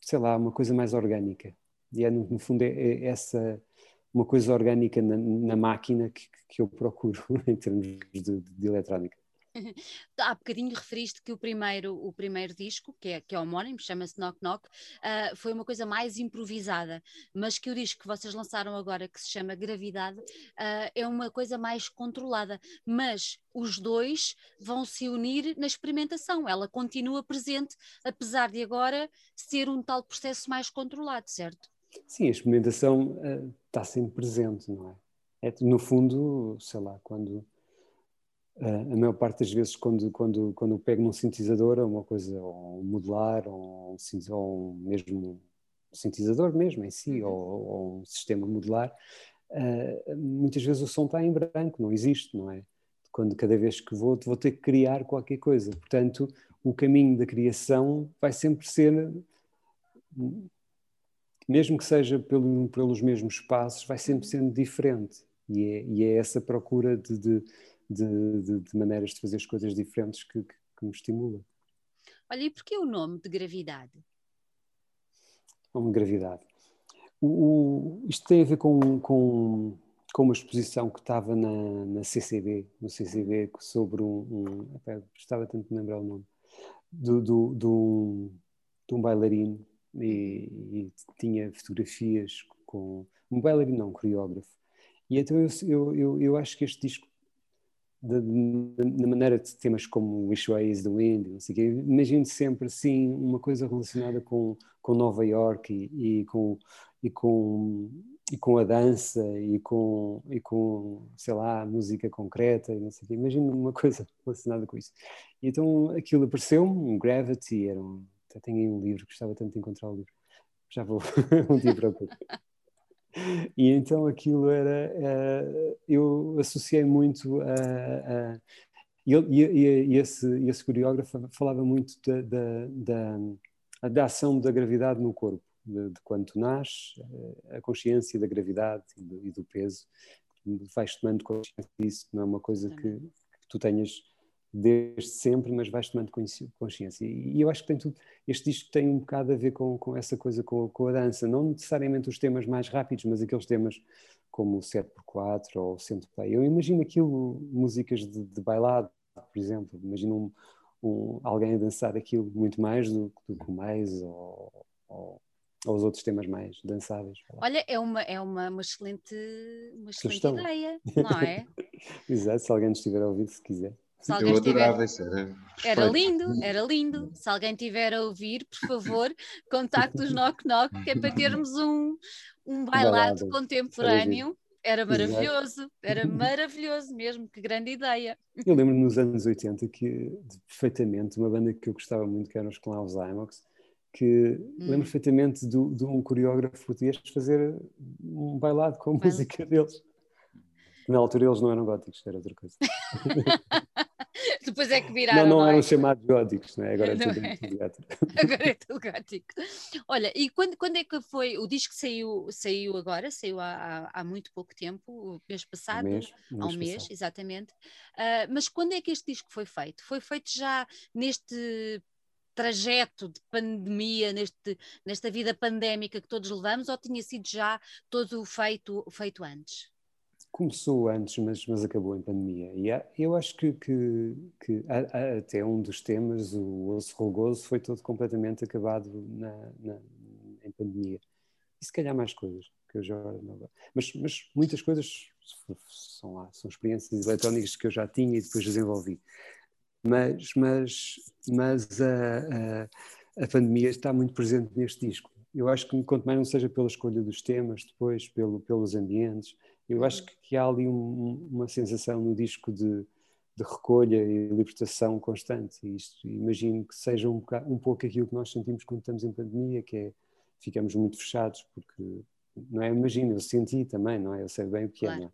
sei lá, uma coisa mais orgânica. E é, no, fundo, é, é, essa uma coisa orgânica na, na máquina que, que, eu procuro em termos de, de eletrónica. Há bocadinho referiste que o primeiro, o primeiro disco, que é, que é homónimo, chama-se Knock Knock, uh, foi uma coisa mais improvisada, mas que o disco que vocês lançaram agora, que se chama Gravidade, uh, é uma coisa mais controlada. Mas os dois vão se unir na experimentação, ela continua presente, apesar de agora ser um tal processo mais controlado, certo? Sim, a experimentação uh, está sempre presente, não é? é? No fundo, sei lá, quando uh, a maior parte das vezes quando, quando, quando eu pego num sintetizador, é uma coisa, ou um modular, ou, um, ou mesmo um sintetizador mesmo em si, uhum. ou, ou, um sistema modular, uh, muitas vezes o som está em branco, não existe, não é? Quando cada vez que vou, vou ter que criar qualquer coisa. Portanto, o caminho da criação vai sempre ser mesmo que seja pelo, pelos mesmos passos, vai sempre uhum. sendo diferente. E é, e é essa procura de, de, de, de, maneiras de fazer as coisas diferentes que, que, que me estimula. Olha, e porquê o nome de gravidade? Nome gravidade. O, o, isto tem a ver com, com, com uma exposição que estava na, na CCB, no CCB, sobre um, um estava tanto de lembrar o nome, do, do, do, de um bailarino e, e, tinha fotografias com um bailarino, não, um coreógrafo. E então eu, eu, eu, eu acho que este disco na maneira de temas como Wish Way is the Wind, não sei o quê, imagino sempre assim uma coisa relacionada com, com Nova York e, e, com, e, com, e com a dança e com, e com, sei lá, música concreta e não sei o quê. Imagino uma coisa relacionada com isso. E então aquilo apareceu-me, um Gravity, era um, até tenho aí um livro, gostava tanto de encontrar o livro. Já vou um dia procurar. E então aquilo era. Uh, eu associei muito a. a e, e, e, esse, esse coreógrafo falava muito da, da, da, da ação da gravidade no corpo, de, de quando tu nasces, eh, a consciência da gravidade e do, e do peso, vais tomando consciência disso, não é uma coisa que, que tu tenhas desde sempre, mas vais tomando consciência. E eu acho que tem tudo, este disco tem um bocado a ver com, com essa coisa, com, com, a dança, não necessariamente os temas mais rápidos, mas aqueles temas como o 7x4 ou o Centoplay. Eu imagino aquilo, músicas de, de bailado, por exemplo, imagino um, um, alguém a dançar aquilo muito mais do, do que o mais ou, ou, ou, os outros temas mais dançáveis. Olha, é uma, é uma, uma excelente, uma excelente ideia, não é? Exato, se alguém estiver a ouvir, se quiser. Se alguém Eu adorava isso, era, era lindo, era lindo. Se alguém tiver a ouvir, por favor, contacte os Knock Knock, que é para termos um, um bailado, contemporâneo. Era maravilhoso, era maravilhoso mesmo, que grande ideia. Eu lembro nos anos 80 que, perfeitamente, uma banda que eu gostava muito, que eram os Klaus Imox, que hum. lembro perfeitamente de, de um coreógrafo português fazer um bailado com a música deles. Na altura eles não eram góticos, era outra coisa. Depois é que viraram. Não, não eram chamados góticos, não é? Agora é tudo, é. tudo gótico. Agora é tudo gótico. Olha, e quando, quando é que foi? O disco saiu, saiu agora, saiu há, há muito pouco tempo, o mês passado, mês, um há um mês, mês exatamente. Uh, mas quando é que este disco foi feito? Foi feito já neste trajeto de pandemia, neste, nesta vida pandémica que todos levamos, ou tinha sido já todo feito, feito antes? Começou antes, mas, mas acabou em pandemia. E há, eu acho que, que, que até um dos temas, o Osso Rugoso, foi todo completamente acabado na, na, em pandemia. E se calhar mais coisas que eu já não... mas, mas muitas coisas são lá, são experiências eletrónicas que eu já tinha e depois desenvolvi. Mas, mas, mas a, a, a pandemia está muito presente neste disco. Eu acho que, quanto mais não seja pela escolha dos temas, depois pelo, pelos ambientes, eu acho que, que há ali um, uma sensação no disco de, de, recolha e libertação constante. E isto, imagino que seja um, bocado, um pouco aquilo que nós sentimos quando estamos em pandemia, que é ficamos muito fechados, porque não é? Imagino, eu senti também, não é? Eu sei bem o que é, claro.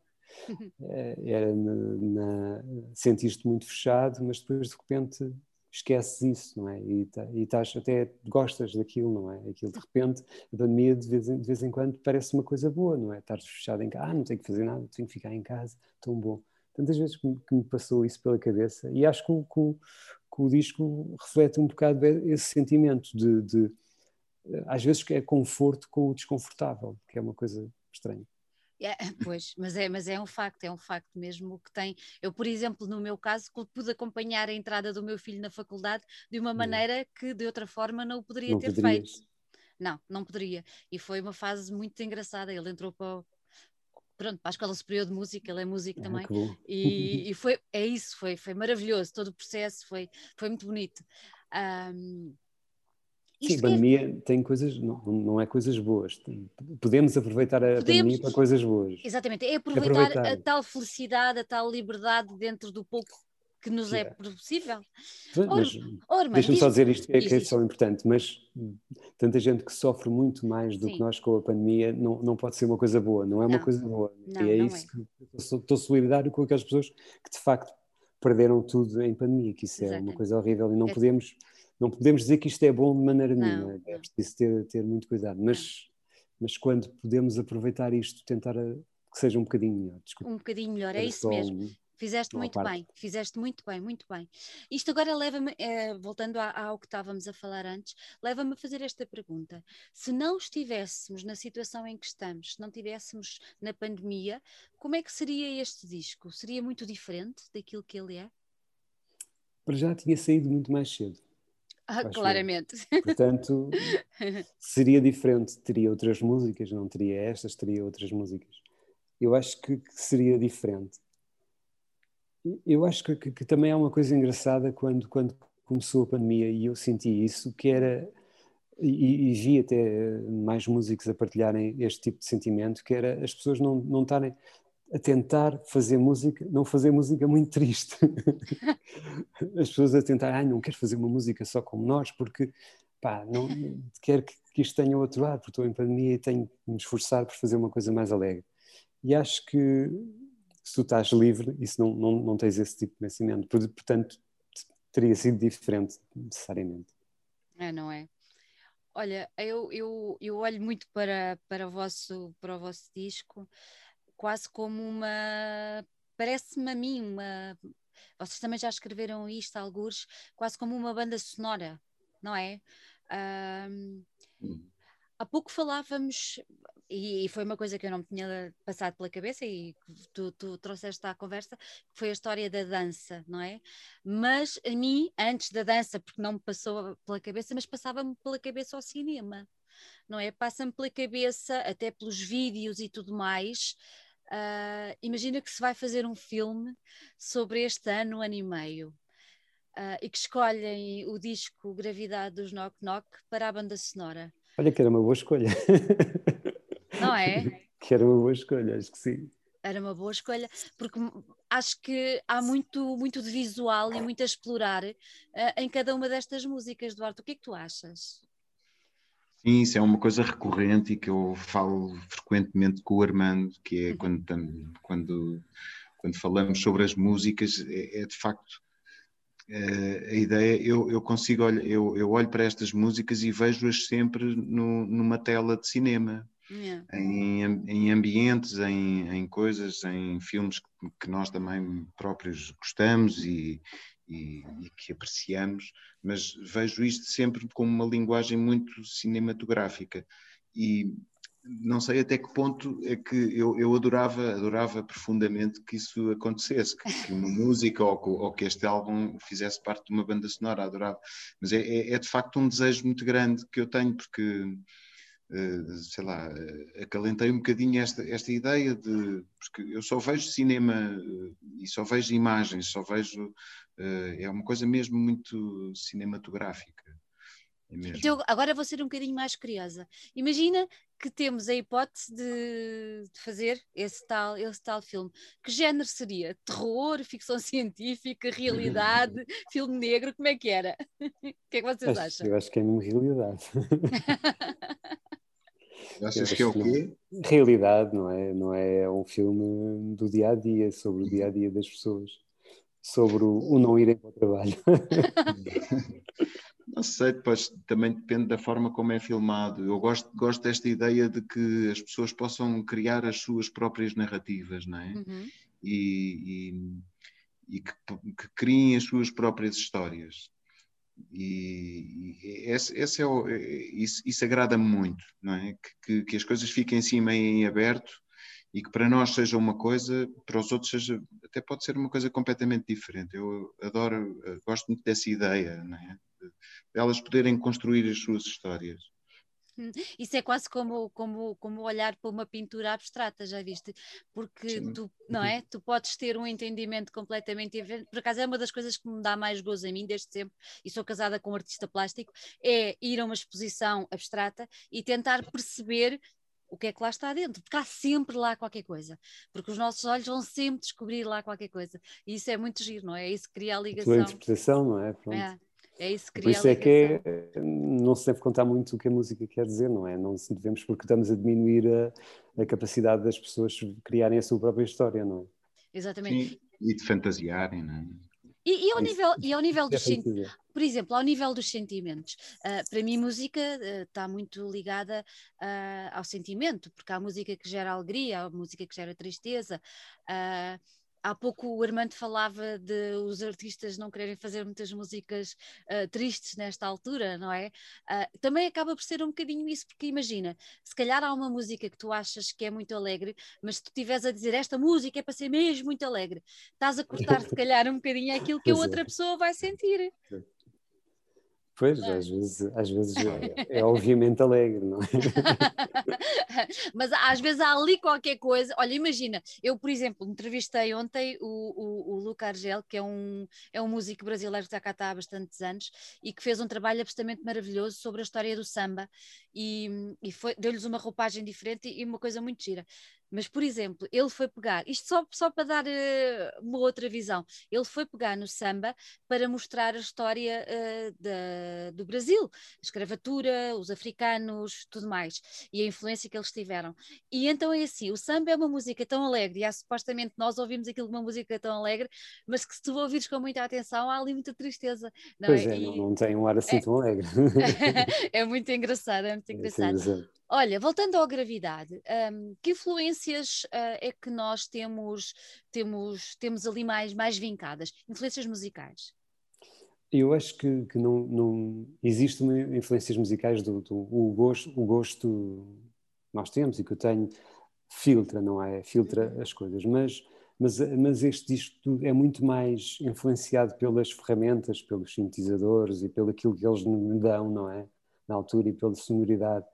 é, é? Era na, na sentiste muito fechado, mas depois de repente esqueces isso, não é? E, tá, e estás, até gostas daquilo, não é? Aquilo de repente, a pandemia de vez, em, de vez em quando parece uma coisa boa, não é? Estás fechado em casa, ah, não tenho que fazer nada, tenho que ficar em casa, tão bom. Tantas vezes que, que me passou isso pela cabeça e acho que o, que, que o disco reflete um bocado esse sentimento de, de, às vezes é conforto com o desconfortável, que é uma coisa estranha. É, pois, mas é, mas é um facto, é um facto mesmo que tem. Eu, por exemplo, no meu caso, pude acompanhar a entrada do meu filho na faculdade de uma maneira que de outra forma não o poderia não ter poderias. feito. Não, não poderia. E foi uma fase muito engraçada. Ele entrou para, pronto, para a Escola Superior de Música, ele é músico ah, também. E, e, foi, é isso, foi, foi maravilhoso, todo o processo foi, foi muito bonito. Um, Sim, a pandemia tem coisas, não, não é coisas boas. Podemos aproveitar a Podemos, pandemia para coisas boas. Exatamente, é aproveitar, aproveitar, a tal felicidade, a tal liberdade dentro do pouco que nos é possível. Deixa-me só dizer isto, que é, que é só importante, mas tanta gente que sofre muito mais do Sim. que nós com a pandemia não, não pode ser uma coisa boa, não é não. uma coisa boa. Não, e é isso é. que estou solidário com aquelas pessoas que de facto perderam tudo em pandemia, que isso Exatamente. é uma coisa horrível e não é. podemos não podemos dizer que isto é bom de maneira não, nenhuma, é preciso ter, ter muito cuidado, mas, mas quando podemos aproveitar isto, tentar a, que seja um bocadinho melhor. Desculpa. Um bocadinho melhor, é isso mesmo. Fizeste muito parte. bem, fizeste muito bem, muito bem. Isto agora leva-me, é, voltando ao que estávamos a falar antes, leva-me a fazer esta pergunta. Se não estivéssemos na situação em que estamos, se não estivéssemos na pandemia, como é que seria este disco? Seria muito diferente daquilo que ele é? Para já tinha saído muito mais cedo. Ah, claramente. Eu. Portanto, seria diferente. Teria outras músicas, não teria estas, teria outras músicas. Eu acho que, que seria diferente. Eu acho que, que, que, também há uma coisa engraçada quando, quando começou a pandemia e eu senti isso, que era, e, e vi até mais músicos a partilharem este tipo de sentimento, que era as pessoas não, não estarem a tentar fazer música, não fazer música muito triste. As pessoas a tentar, ah, não quero fazer uma música só como nós, porque pá, não, quero que, que isto tenha outro lado, porque estou em pandemia e tenho que me esforçar por fazer uma coisa mais alegre. E acho que se tu estás livre, isso não, não, não tens esse tipo de pensamento. Portanto, teria sido diferente, necessariamente. É, não é? Olha, eu, eu, eu olho muito para, para, o vosso, para o vosso disco quase como uma. Parece-me a mim uma. Vocês também já escreveram isto, alguns, quase como uma banda sonora, não é? Um, há pouco falávamos, e, foi uma coisa que eu não me tinha passado pela cabeça e tu, tu trouxeste à conversa, que foi a história da dança, não é? Mas a mim, antes da dança, porque não me passou pela cabeça, mas passava-me pela cabeça ao cinema, não é? Passa-me pela cabeça, até pelos vídeos e tudo mais, Uh, imagina que se vai fazer um filme sobre este ano, ano e meio, uh, e que escolhem o disco Gravidade dos Knock Knock para a banda sonora. Olha que era uma boa escolha. Não é? que era uma boa escolha, acho que sim. Era uma boa escolha, porque acho que há muito, muito de visual e muito a explorar uh, em cada uma destas músicas, Duarte. O que é que tu achas? Sim, isso é uma coisa recorrente e que eu falo frequentemente com o Armando, que é uhum. quando, quando, quando falamos sobre as músicas, é, é de facto é, a ideia, eu, eu consigo, olhar, eu, eu olho para estas músicas e vejo-as sempre no, numa tela de cinema, yeah. em, em ambientes, em, em coisas, em filmes que, que nós também próprios gostamos e, e, e, que apreciamos, mas vejo isto sempre como uma linguagem muito cinematográfica e não sei até que ponto é que eu, eu adorava, adorava profundamente que isso acontecesse, que, que uma música ou, ou, que este álbum fizesse parte de uma banda sonora, adorava. Mas é, é, é de facto um desejo muito grande que eu tenho, porque Uh, sei lá, uh, acalentei um bocadinho esta, esta ideia de. Porque eu só vejo cinema uh, e só vejo imagens, só vejo é uma coisa mesmo muito cinematográfica. Então, agora vou ser um bocadinho mais curiosa. Imagina que temos a hipótese de, de, fazer esse tal, esse tal filme. Que género seria? Terror, ficção científica, realidade, filme negro? Como é que era? o que é que vocês acho, acham? Eu acho que é mesmo realidade. Achas que é o quê? Realidade, não é? Não é um filme do dia a dia, sobre o dia a dia das pessoas sobre o, o não irem para o trabalho. Não sei, depois também depende da forma como é filmado. Eu gosto, gosto desta ideia de que as pessoas possam criar as suas próprias narrativas, não é? Uhum. E, e, e que, que, criem as suas próprias histórias. E, e esse, esse é o, isso, isso agrada-me muito, não é? Que, que, as coisas fiquem assim meio em aberto e que para nós seja uma coisa, para os outros seja, até pode ser uma coisa completamente diferente. Eu adoro, gosto muito dessa ideia, não é? Elas poderem construir as suas histórias. Hum, isso é quase como, como, como olhar para uma pintura abstrata, já viste? Porque Sim. tu, não é? Tu podes ter um entendimento completamente diferente. Por acaso é uma das coisas que me dá mais gozo a mim desde sempre, e sou casada com um artista plástico, é ir a uma exposição abstrata e tentar perceber o que é que lá está dentro, porque há sempre lá qualquer coisa, porque os nossos olhos vão sempre descobrir lá qualquer coisa, e isso é muito giro, não é? É isso que cria a ligação. A tua interpretação, não é? Pronto. É. É isso que Por isso é que é, não se deve contar muito o que a música quer dizer, não é? Não se devemos porque estamos a diminuir a, a capacidade das pessoas criarem a sua própria história, não é? Exatamente. Sim, e de fantasiarem, não é? E, e, ao nível, e ao nível dos sentimentos, por exemplo, ao nível dos sentimentos, uh, para mim música uh, está muito ligada uh, ao sentimento, porque há música que gera alegria, há música que gera tristeza. Há pouco o Armando falava de os artistas não quererem fazer muitas músicas uh, tristes nesta altura, não é? Uh, também acaba por ser um bocadinho isso, porque imagina, se calhar há uma música que tu achas que é muito alegre, mas se tu estiveres a dizer esta música é para ser mesmo muito alegre, estás a cortar se calhar um bocadinho aquilo que a outra pessoa vai sentir. Pois, é? às vezes, às vezes é, é obviamente alegre, não é? Mas às vezes há ali qualquer coisa. Olha, imagina, eu, por exemplo, entrevistei ontem o, o, o Luca Argel, que é um, é um músico brasileiro que está cá há bastantes anos e que fez um trabalho absolutamente maravilhoso sobre a história do samba e, e deu-lhes uma roupagem diferente e uma coisa muito gira. Mas, por exemplo, ele foi pegar, isto só, só para dar uh, uma outra visão, ele foi pegar no samba para mostrar a história uh, da, do Brasil, a escravatura, os africanos, tudo mais, e a influência que eles tiveram. E então é assim: o samba é uma música tão alegre, e há, supostamente nós ouvimos aquilo de uma música tão alegre, mas que se tu ouvires com muita atenção, há ali muita tristeza. Não pois é, é e... não, tem um ar assim é... tão alegre. é muito engraçado, é muito engraçado. Olha, voltando à gravidade, um, que influências uh, é que nós temos, temos, temos ali mais, mais vincadas? Influências musicais? Eu acho que, que não, não existem influências musicais do, do o gosto, o gosto nós temos e que eu tenho filtra, não é? Filtra uhum. as coisas, mas mas, mas este disco é muito mais influenciado pelas ferramentas, pelos sintetizadores e pelo aquilo que eles me dão, não é? Na altura e pela sonoridade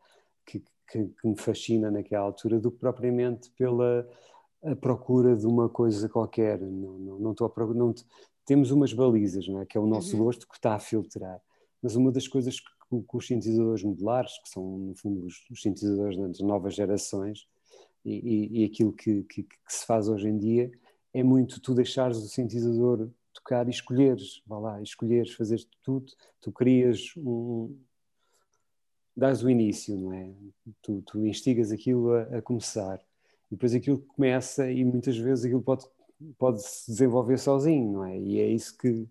que, que, que, me fascina naquela altura do que propriamente pela procura de uma coisa qualquer. Não, não, não estou a procura, não, temos umas balizas, não é? que é o nosso uhum. gosto que está a filtrar. Mas uma das coisas que, que os sintetizadores modulares, que são no fundo os, os sintetizadores das novas gerações, e, e, e aquilo que, que, que, se faz hoje em dia, é muito tu deixares o sintetizador tocar e escolheres, vá lá, escolheres fazer tudo, tu crias um, dás o início, não é? Tu, tu instigas aquilo a, a, começar. E depois aquilo começa e muitas vezes aquilo pode, pode se desenvolver sozinho, não é? E é isso que,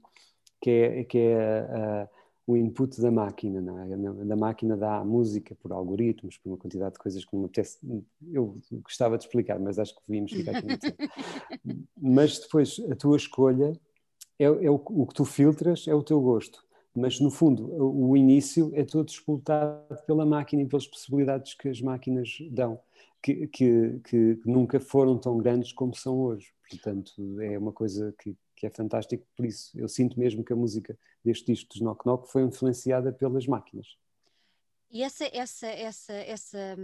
que é, que é a, a, o input da máquina, não é? Da máquina dá a música por algoritmos, por uma quantidade de coisas que não me apetece. Eu gostava de explicar, mas acho que devíamos ficar aqui muito tempo. Mas depois a tua escolha é, é o, o que tu filtras, é o teu gosto mas no fundo o início é todo disputado pela máquina e pelas possibilidades que as máquinas dão, que, que, que, nunca foram tão grandes como são hoje. Portanto, é uma coisa que, que é fantástico, por isso eu sinto mesmo que a música deste disco dos Knock Knock foi influenciada pelas máquinas. E essa, essa, essa, essa,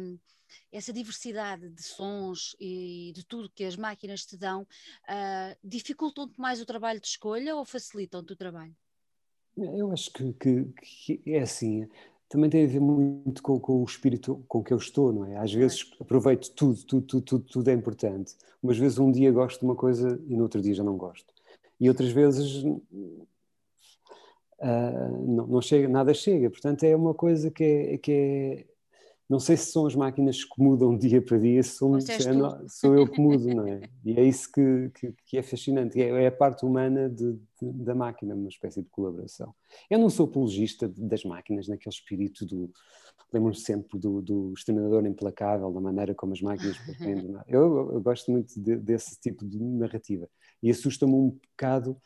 essa diversidade de sons e de tudo que as máquinas te dão uh, dificultam-te mais o trabalho de escolha ou facilitam-te o trabalho? Eu acho que, que, que, é assim, também tem a ver muito com, com, o espírito com que eu estou, não é? Às vezes aproveito tudo, tudo, tudo, tudo, tudo é importante. Umas vezes um dia gosto de uma coisa e no outro dia já não gosto. E outras vezes uh, não, não, chega, nada chega. Portanto, é uma coisa que é, que é não sei se são as máquinas que mudam dia para dia, se sou, é, sou eu que mudo, não é? E é isso que, que, que é fascinante, é, é, a parte humana de, de, da máquina, uma espécie de colaboração. Eu não sou apologista das máquinas, naquele espírito do. Lembro-me sempre do, do Exterminador Implacável, da maneira como as máquinas pretendem. Eu, eu, gosto muito de, desse tipo de narrativa e assusta-me um bocado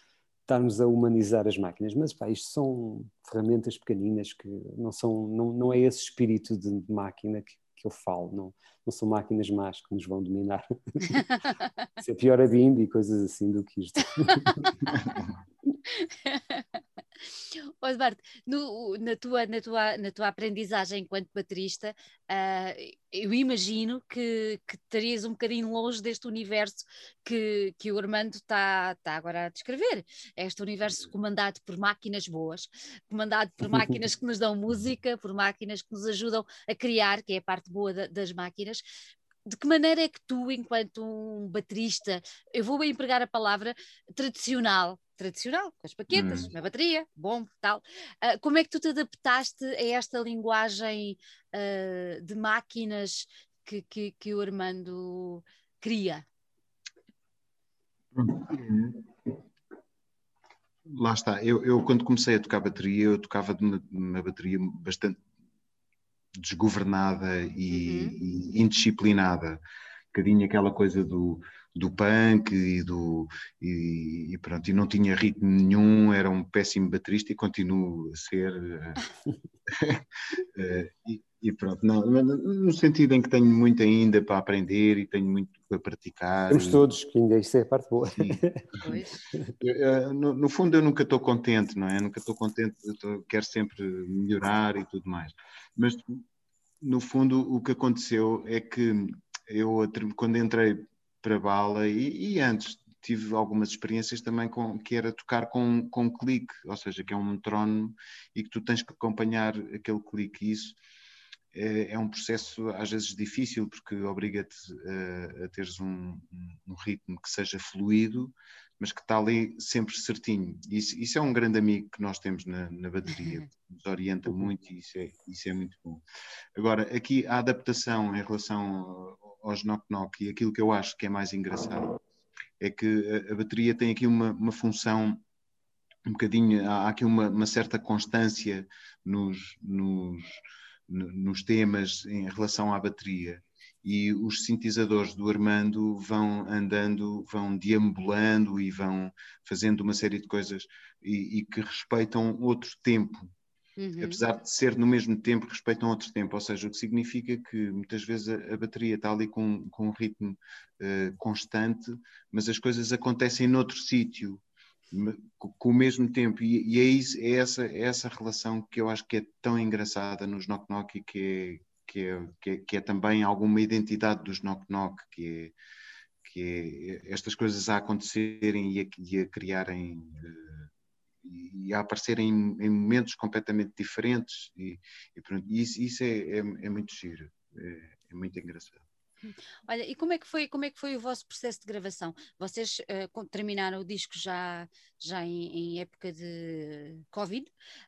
estarmos a humanizar as máquinas, mas pá, isto são ferramentas pequeninas que não são, não, não é esse espírito de máquina que, que eu falo, não, não são máquinas más que nos vão dominar. Isso é pior a BIM e coisas assim do que isto. Osvaldo, na, tua, na, tua, na tua aprendizagem enquanto baterista, uh, eu imagino que, que estarias um bocadinho longe deste universo que, que o Armando está tá agora a descrever. Este universo comandado por máquinas boas, comandado por máquinas que nos dão música, por máquinas que nos ajudam a criar, que é a parte boa da, das máquinas, de que maneira é que tu, enquanto um baterista, eu vou empregar a palavra tradicional, tradicional, com as paquetas, hum. na bateria, bom, tal, uh, como é que tu te adaptaste a esta linguagem uh, de máquinas que, que, que o Armando cria? Lá está, eu, eu, quando comecei a tocar bateria, eu tocava de uma, uma bateria bastante desgovernada e, uhum. e indisciplinada. Um bocadinho aquela coisa do, do punk e do e, e, pronto e não tinha ritmo nenhum era um péssimo baterista e continuo a ser e, e, pronto não, no sentido em que tenho muito ainda para aprender e tenho muito para praticar. Temos todos que ainda isso é a parte boa. No, no, fundo eu nunca estou contente não é? Nunca estou contente tô, quero sempre melhorar e tudo mais. Mas no fundo o que aconteceu é que eu quando entrei para bala e, e, antes tive algumas experiências também com que era tocar com, com clique, ou seja, que é um metrónomo e que tu tens que acompanhar aquele clique e isso é, é um processo às vezes difícil porque obriga-te a, a teres um, um, ritmo que seja fluido mas que está ali sempre certinho. Isso, isso é um grande amigo que nós temos na, na bateria, nos orienta muito e isso é, isso é muito bom. Agora, aqui a adaptação em relação aos knock-knock e aquilo que eu acho que é mais engraçado é que a, a bateria tem aqui uma, uma, função um bocadinho, há aqui uma, uma certa constância nos, nos, nos temas em relação à bateria e os sintetizadores do Armando vão andando, vão deambulando e vão fazendo uma série de coisas e, e que respeitam outro tempo. Uhum. Apesar de ser no mesmo tempo, respeitam outro tempo, ou seja, o que significa que muitas vezes a, a bateria está ali com, com um ritmo uh, constante, mas as coisas acontecem noutro sítio, com o mesmo tempo, e, e é, isso, é, essa, é essa relação que eu acho que é tão engraçada nos Knock Knock e que é, que é, que é, que é também alguma identidade dos Knock Knock, que é, que é estas coisas a acontecerem e a, e a criarem uh, e a aparecerem em, em, momentos completamente diferentes e, e pronto, isso, isso é, é, é, muito giro, é, é, muito engraçado. Olha, e como é que foi, como é que foi o vosso processo de gravação? Vocês uh, terminaram o disco já, já em, em época de Covid.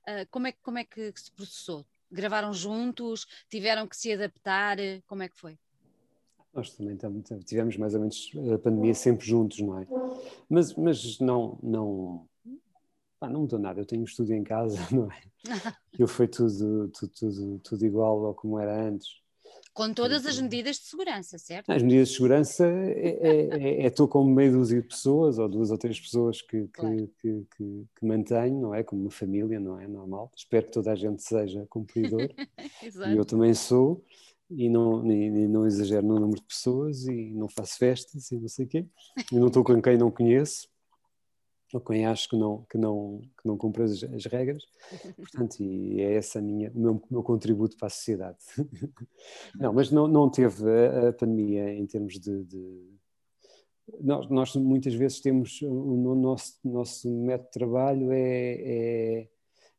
Uh, como, é, como é que se processou? gravaram juntos? Tiveram que se adaptar? Como é que foi? Nós também tivemos mais ou menos a pandemia sempre juntos, não é? Mas, mas não, não, pá, não mudou nada. Eu tenho um estúdio em casa, não é? Eu foi tudo, tudo, tudo, tudo igual ao como era antes. Com todas as medidas de segurança, certo? As medidas de segurança é, estou é, é, com meio dúzia de pessoas, ou duas ou três pessoas que, claro. que, que, que, mantenho, não é? Como uma família, não é? Normal. Espero que toda a gente seja cumpridor. e eu também sou, e não, e, e não exagero no número de pessoas, e não faço festas, e não sei o quê. E não estou com quem não conheço ou quem acho que não, que não, que não cumpre as, as regras. Portanto, e é esse minha, o meu, meu contributo para a sociedade. não, mas não, não teve a, a pandemia em termos de. de nós, nós, muitas vezes temos o nosso, nosso método de trabalho é, é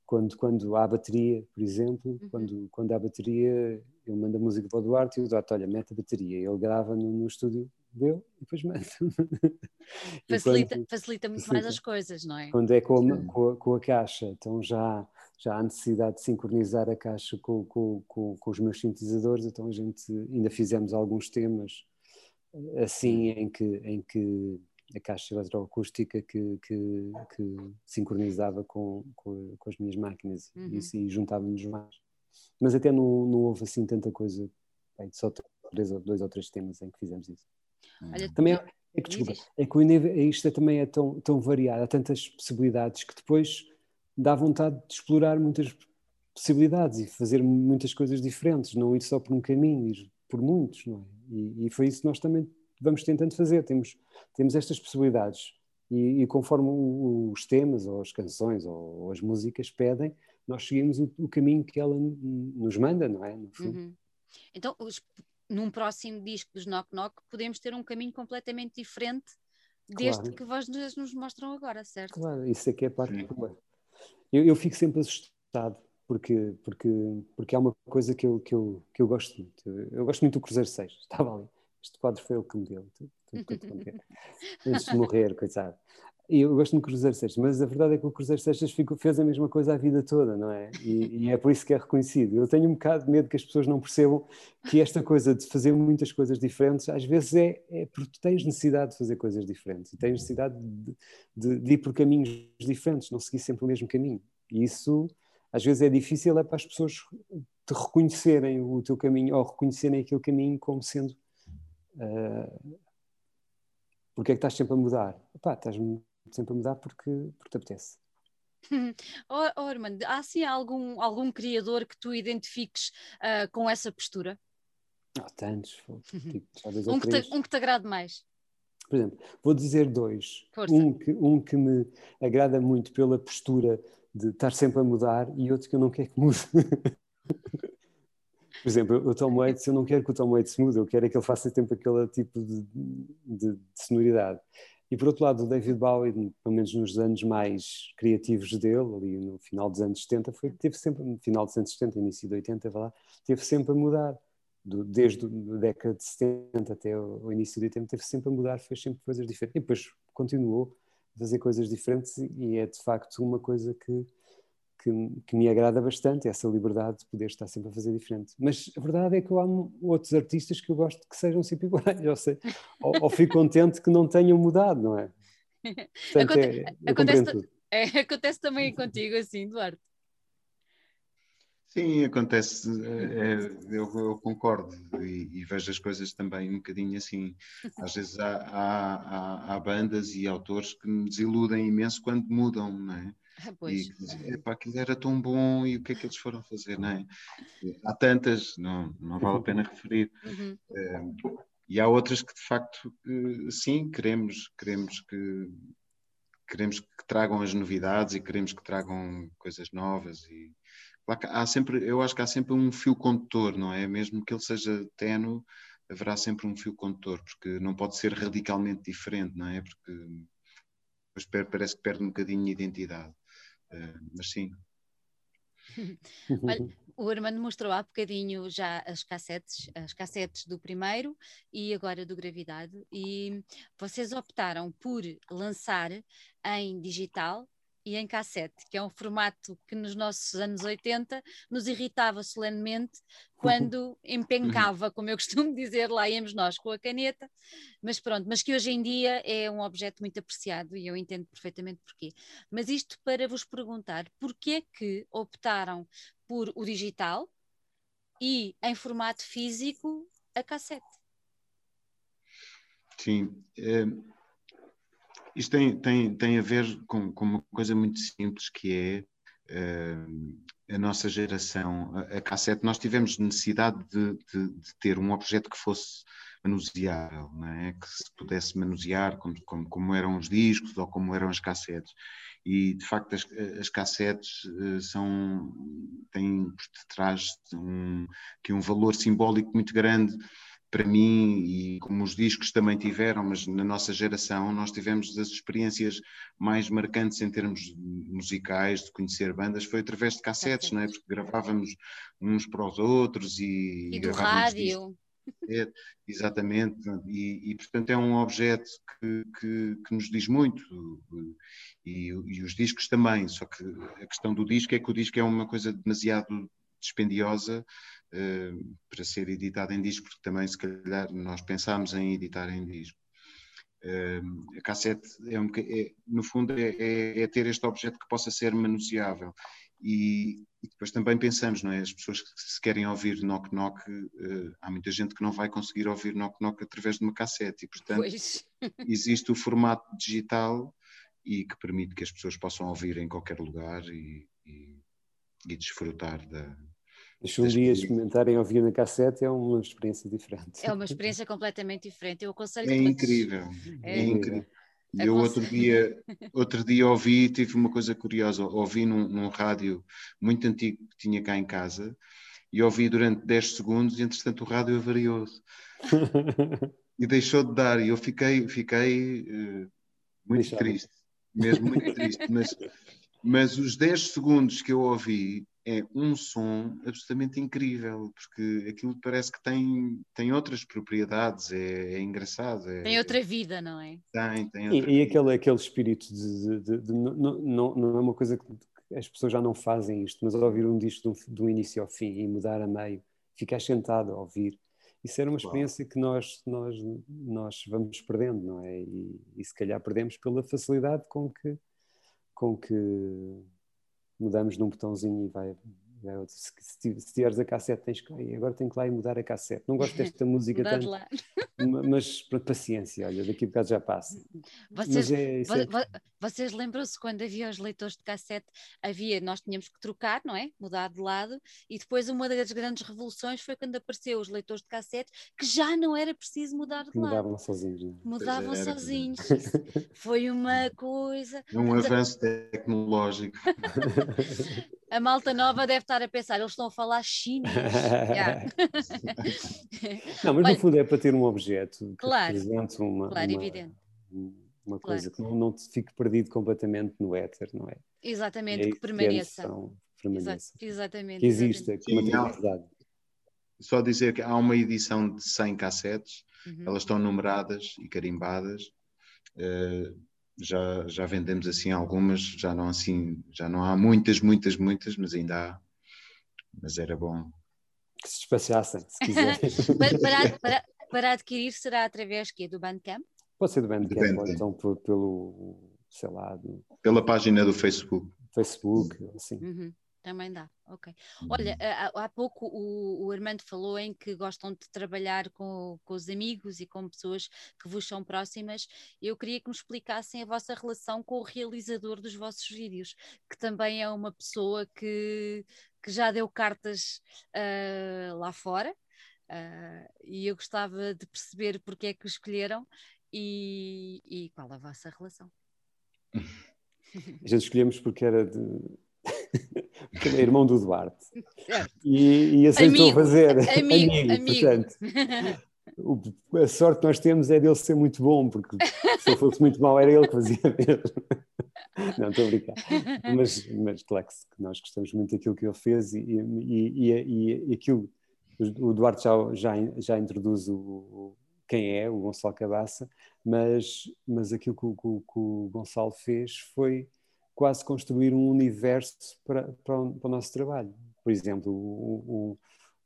quando, quando há bateria, por exemplo, uhum. quando, quando há bateria, eu mando a música para o Duarte e o Duarte, olha, mete a bateria. Ele grava no, no estúdio deu e depois manda. Facilita, quando, facilita muito facilita. mais as coisas, não é? Quando é com a, com a, com a caixa, então já, já há necessidade de sincronizar a caixa com, com, com, com, os meus sintetizadores, então a gente ainda fizemos alguns temas eh, assim em que, em que a caixa eletroacústica que, que, que sincronizava com, com, com, as minhas máquinas uhum. e, e juntávamos mais. Mas até não, não houve assim tanta coisa, bem, só três, dois ou três temas em que fizemos isso. Olha, também é, é que, desculpa, é que o é isto é, também é tão, tão variado, há tantas possibilidades que depois dá vontade de explorar muitas possibilidades e fazer muitas coisas diferentes, não ir só por um caminho, ir por muitos, não é? E, e foi isso que nós também vamos tentando fazer. Temos, temos estas possibilidades e, e conforme os temas ou as canções ou, ou, as músicas pedem, nós seguimos o, o, caminho que ela nos manda, não é? Uhum. Então, num próximo disco dos Knock Knock podemos ter um caminho completamente diferente deste claro. que vocês nos mostram agora, certo? Claro, isso aqui é, é a parte boa. Eu, eu fico sempre assustado porque, porque, porque é uma coisa que eu, que, eu, que eu gosto muito. Eu gosto muito do Cruzeiro 6, estava ali. Este quadro foi ele que me deu. Antes de morrer, coitado. Eu gosto de Cruzeiro Seixas, mas a verdade é que o Cruzeiro Seixas fez a mesma coisa a vida toda, não é? E, e, é por isso que é reconhecido. Eu tenho um bocado de medo que as pessoas não percebam que esta coisa de fazer muitas coisas diferentes, às vezes é, é porque tens necessidade de fazer coisas diferentes e tens necessidade de, de, de ir por caminhos diferentes, não seguir sempre o mesmo caminho. E isso, às vezes, é difícil é para as pessoas te reconhecerem o teu caminho ou reconhecerem aquele caminho como sendo. Uh, Porquê é que estás sempre a mudar? Pá, estás sempre a mudar porque, porque te apetece. oh, oh, Armando, há assim algum, algum criador que tu identifiques uh, com essa postura? Há oh, tantos. Tipo, um, que te, um que te agrade mais. Por exemplo, vou dizer dois. Um que, um que me agrada muito pela postura de estar sempre a mudar e outro que eu não quero que mude. Por exemplo, o Tom Waits, eu não quero que o Tom Waits mude, eu quero é que ele faça sempre aquele tipo de, de, de sonoridade. E por outro lado, o David Bowie, pelo menos nos anos mais criativos dele, ali no final dos anos 70, foi, teve sempre, no final dos anos 70, início de 80, lá, teve sempre a mudar. Do, desde a década de 70 até o, início de 80, teve sempre a mudar, fez sempre coisas diferentes. E depois continuou a fazer coisas diferentes e é de facto uma coisa que que, que, me agrada bastante, essa liberdade de poder estar sempre a fazer diferente. Mas a verdade é que eu amo outros artistas que eu gosto que sejam sempre iguais, ou, sei, ou, ou fico contente que não tenham mudado, não é? Portanto, Aconte é, acontece, é, acontece também contigo, assim, Duarte. Sim, acontece, é, eu, eu, concordo e, e, vejo as coisas também um bocadinho assim. Às vezes há, há, há, há bandas e autores que me desiludem imenso quando mudam, não é? Ah, pois. E epá, aquilo era tão bom e o que é que eles foram fazer, não é? Há tantas, não, não vale a pena referir. Uhum. Uh, e há outras que de facto, sim, queremos, queremos que queremos que tragam as novidades e queremos que tragam coisas novas e há sempre, eu acho que há sempre um fio condutor, não é? Mesmo que ele seja tenue, haverá sempre um fio condutor, porque não pode ser radicalmente diferente, não é? Porque depois parece que perde um bocadinho de identidade. Eh, mas sim. Olha, o Armando mostrou há bocadinho já as cassetes, as cassetes do primeiro e agora do Gravidade, e vocês optaram por lançar em digital e em cassete, que é um formato que nos nossos anos 80 nos irritava solenemente quando empencava, como eu costumo dizer, lá íamos nós com a caneta, mas pronto, mas que hoje em dia é um objeto muito apreciado e eu entendo perfeitamente porquê. Mas isto para vos perguntar, porquê é que optaram por o digital e em formato físico a cassete? Sim, é isto tem, tem, tem a ver com, com uma coisa muito simples que é uh, a nossa geração. A, a, cassete, nós tivemos necessidade de, de, de, ter um objeto que fosse manuseável, é? que se pudesse manusear como, como, como, eram os discos ou como eram as cassetes. E de facto as, as cassetes uh, são, têm por detrás um, que um valor simbólico muito grande para mim, e como os discos também tiveram, mas na nossa geração nós tivemos as experiências mais marcantes em termos musicais, de conhecer bandas, foi através de cassetes, não é? Porque gravávamos uns para os outros e, e do rádio. Exatamente, e, e, portanto é um objeto que, que, que nos diz muito, e, e, os discos também, só que a questão do disco é que o disco é uma coisa demasiado dispendiosa uh, para ser editado em disco, porque também, se calhar, nós pensámos em editar em disco. Uh, a cassete, é, um, é no fundo, é, é, é, ter este objeto que possa ser manuseável. E, e, depois também pensamos, não é? As pessoas que se querem ouvir knock knock, uh, há muita gente que não vai conseguir ouvir knock knock através de uma cassete, e portanto existe o formato digital e que permite que as pessoas possam ouvir em qualquer lugar e, e, e desfrutar da, se um dia experimentarem ouvir na cassete, é uma experiência diferente. É uma experiência completamente diferente. Eu aconselho É incrível, é, é incrível. E eu outro dia, outro dia ouvi, tive uma coisa curiosa, ouvi num, num rádio muito antigo que tinha cá em casa e ouvi durante 10 segundos e entretanto o rádio avariou-se e deixou de dar e eu fiquei, fiquei uh, muito Deixado. triste, mesmo muito triste, mas, mas os 10 segundos que eu ouvi é um som absolutamente incrível, porque aquilo parece que tem, tem outras propriedades, é, é engraçado. É, tem outra vida, não é? Tem, tem outra e, e aquele, aquele espírito de, de, de, de não, não, não, é uma coisa que as pessoas já não fazem isto, mas ouvir um disco do, início ao fim e mudar a meio, ficar sentado a ouvir, isso era uma experiência Uau. que nós, nós, nós vamos perdendo, não é? E, e se calhar perdemos pela facilidade com que, com que mudamos num botãozinho e vai, outro. Se, se, se tiveres a cassete, tens que agora tenho que lá ir mudar a cassete. Não gosto desta música tanto, lá. mas paciência, olha, daqui a bocado já passa. Vocês, é, é... vocês lembram-se quando havia os leitores de cassete, havia, nós tínhamos que trocar, não é? Mudar de lado, e depois uma das grandes revoluções foi quando apareceu os leitores de cassete, que já não era preciso mudar de lado. Mudavam sozinhos. Não? É? Mudavam sozinhos. foi uma coisa. Um avanço tecnológico. A malta nova deve estar a pensar, eles estão a falar chinês. não, mas Olha, no fundo é para ter um objeto que claro, represente uma, claro, uma, evidente. Uma coisa claro. que não, não te fique perdido completamente no éter, não é? Exatamente, é que permaneça. Permaneça. exatamente. Que exista, que materialidade. Só dizer que há uma edição de 100 cassetes, uhum. elas estão numeradas e carimbadas. Uh, já, já vendemos assim algumas, já não assim, já não há muitas, muitas, muitas, mas ainda há. Mas era bom. Que se espaciassem, se quiserem. para, para, para, adquirir será através que do Bandcamp? Pode ser do Bandcamp, ou então por, pelo, sei lá... Do... Pela página do Facebook. Facebook, assim. Uhum. Também dá, ok. Olha, há, há pouco o, o, Armando falou em que gostam de trabalhar com, com, os amigos e com pessoas que vos são próximas. Eu queria que me explicassem a vossa relação com o realizador dos vossos vídeos, que também é uma pessoa que, que já deu cartas uh, lá fora. Uh, e eu gostava de perceber porque é que o escolheram e, e qual a vossa relação. A gente escolhemos porque era de porque é irmão do Duarte. E, e aceitou amigo, fazer amigo, amigo, amigo. Portanto, o, a sorte que nós temos é dele ser muito bom, porque se ele fosse muito mau era ele que fazia mesmo. Não, estou a brincar. Mas, mas claro que nós gostamos muito daquilo que ele fez e, e, e, e aquilo. O Duarte já, já, já introduz o, quem é, o Gonçalo Cabaça, mas, mas aquilo que, que, que o Gonçalo fez foi quase construir um universo para, para, o, para o nosso trabalho. Por exemplo, o,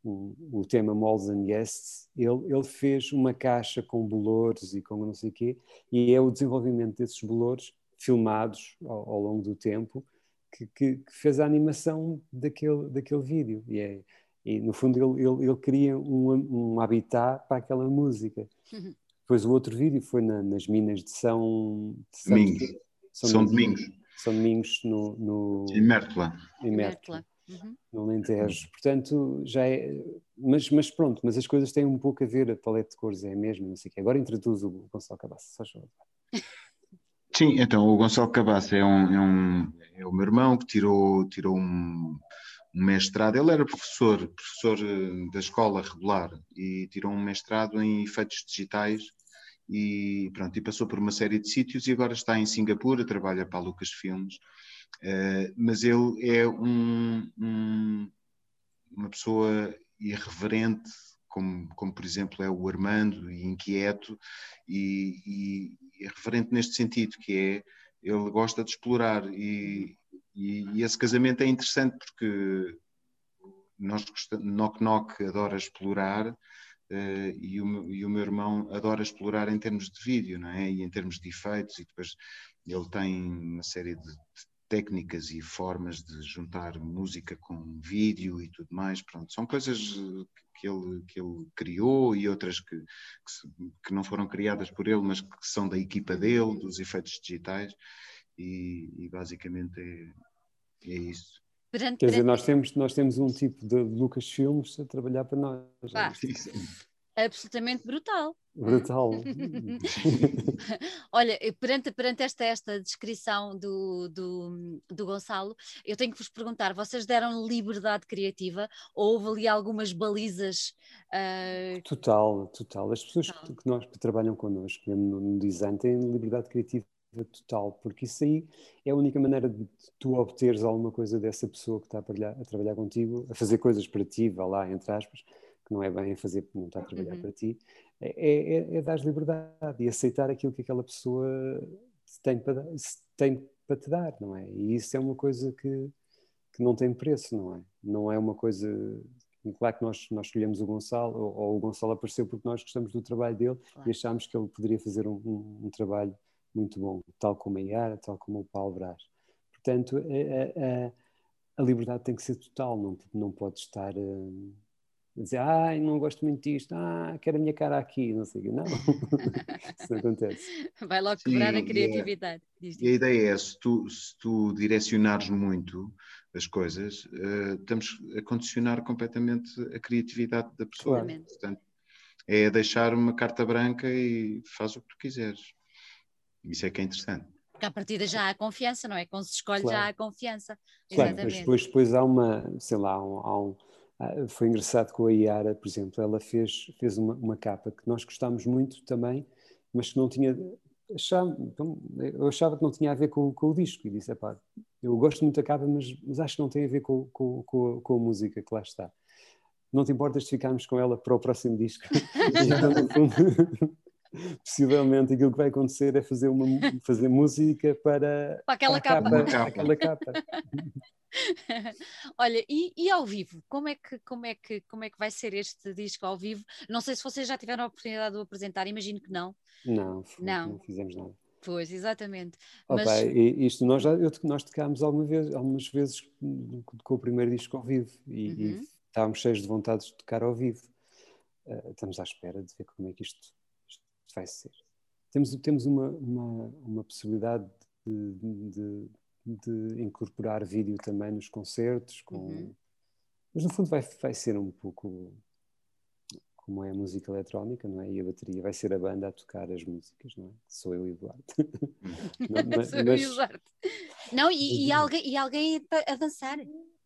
o, o, tema Malls and Guests, ele, ele fez uma caixa com bolores e com não sei o quê, e é o desenvolvimento desses bolores filmados ao, ao longo do tempo que, que, que, fez a animação daquele, daquele vídeo. E, é, e no fundo ele, ele, ele cria um, um habitat para aquela música. Uhum. Depois o outro vídeo foi na, nas minas de São, de São Domingos. São, São Domingos. São Domingos no, no em Mértola. Em Mértola. Uhum. No Alentejo. Portanto, já é. Mas, mas pronto, mas as coisas têm um pouco a ver, a paleta de cores é a mesma, não sei o quê. Agora introduzo o Gonçalo Cabaça, só Sim, então o Gonçalo Cabaça é um, é um é o meu irmão que tirou, tirou um, um mestrado. Ele era professor, professor eh, da escola regular e tirou um mestrado em efeitos digitais e pronto, e passou por uma série de sítios e agora está em Singapura, trabalha para a Lucas Filmes, uh, mas ele é um, um, uma pessoa irreverente, como, como por exemplo é o Armando, e inquieto, e, e irreverente neste sentido, que é, ele gosta de explorar, e, e, e esse casamento é interessante porque nós gostamos, Knock Knock adora explorar, Uh, e, o, e, o, meu irmão adora explorar em termos de vídeo, não é? E em termos de efeitos, e depois ele tem uma série de, técnicas e formas de juntar música com vídeo e tudo mais. Pronto, são coisas que ele, que ele criou e outras que, que, que não foram criadas por ele, mas que são da equipa dele, dos efeitos digitais, e, e basicamente é, é isso. Perante, Quer dizer, nós temos, nós temos um tipo de Lucas Filmes a trabalhar para nós. Ah, absolutamente brutal. Brutal. Olha, perante, perante esta, esta descrição do, do, do Gonçalo, eu tenho que vos perguntar: vocês deram liberdade criativa ou houve ali algumas balizas? Uh... Total, total. As pessoas total. Que, nós, que trabalham connosco, mesmo no design, têm liberdade criativa total, porque isso aí é a única maneira de tu obteres alguma coisa dessa pessoa que está a trabalhar, a trabalhar contigo, a fazer coisas para ti, vá lá, entre aspas, que não é bem fazer porque não está a trabalhar uhum. para ti, é, é, é dar liberdade e aceitar aquilo que aquela pessoa tem para, tem para te dar, não é? E isso é uma coisa que, que não tem preço, não é? Não é uma coisa Claro que nós, nós escolhemos o Gonçalo, ou, ou, o Gonçalo apareceu porque nós gostamos do trabalho dele claro. e achámos que ele poderia fazer um, um, um trabalho muito bom, tal como a Iara, tal como o Paulo Brás. Portanto, a, a, a liberdade tem que ser total, não, não pode estar uh, a dizer, ai, não gosto muito disto, ah, quero a minha cara aqui, não sei o quê. Não, isso não acontece. Vai logo quebrar Sim, a criatividade. E a, e a ideia é, se tu, se tu direcionares muito as coisas, uh, estamos a condicionar completamente a criatividade da pessoa. Claro. Portanto, é deixar uma carta branca e faz o que tu quiseres. Isso é que é interessante. Porque à partida já há confiança, não é? Quando se escolhe claro. já há confiança. Claro, Exatamente. mas depois, depois há uma, sei lá, um, há um, ah, foi engraçado com a Iara, por exemplo, ela fez, fez uma, uma capa que nós gostámos muito também, mas que não tinha. Achava, então, eu achava que não tinha a ver com, com o disco e disse: pá, eu gosto muito da capa, mas, mas acho que não tem a ver com, com, com, com a música que lá está. Não te importas de ficarmos com ela para o próximo disco? então, possivelmente aquilo que vai acontecer é fazer, uma, fazer música para, para aquela para capa. capa. Aquela capa. Olha, e, e, ao vivo? Como é, que, como, é que, como é que vai ser este disco ao vivo? Não sei se vocês já tiveram a oportunidade de o apresentar, imagino que não. Não, foi, não. não fizemos nada. Pois, exatamente. Oh, Mas... isto nós já eu, nós tocámos alguma vez, algumas vezes com o primeiro disco ao vivo e, uhum. e estávamos cheios de vontade de tocar ao vivo. Uh, estamos à espera de ver como é que isto vai ser. Temos, temos uma, uma, uma possibilidade de, de, de incorporar vídeo também nos concertos, com... Uhum. mas no fundo vai, vai ser um pouco como é a música eletrónica, não é? E a bateria vai ser a banda a tocar as músicas, não é? Sou eu e o Duarte. não, mas, Sou eu e o Duarte. Não, e, e, alguém, e alguém a dançar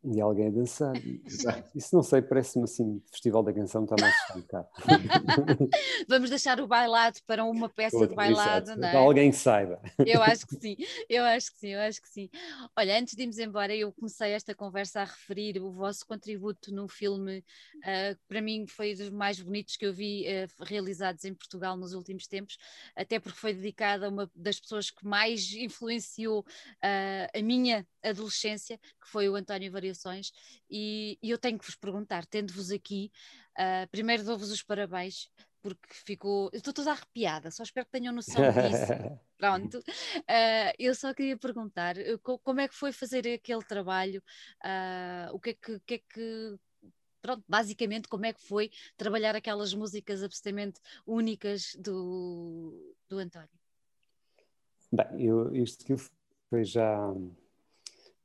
e alguém a dançar. Exato. Isso não sei, parece-me assim, Festival da Canção está mais complicado. Vamos deixar o bailado para uma peça Outra, de bailado, exato. não é? Alguém que saiba. Eu acho que sim, eu acho que sim, eu acho que sim. Olha, antes de irmos embora, eu comecei esta conversa a referir o vosso contributo no filme, uh, para mim foi dos mais bonitos que eu vi uh, realizados em Portugal nos últimos tempos, até porque foi dedicada a uma das pessoas que mais influenciou uh, a minha adolescência, que foi o António E, e eu tenho que vos perguntar, tendo-vos aqui, uh, primeiro dou-vos os parabéns, porque ficou. Eu estou toda arrepiada, só espero que tenham noção disso. Pronto. Uh, eu só queria perguntar como é que foi fazer aquele trabalho, uh, o que é que, que, é que pronto, basicamente como é que foi trabalhar aquelas músicas absolutamente únicas do, do António? Bem, eu, isto que foi já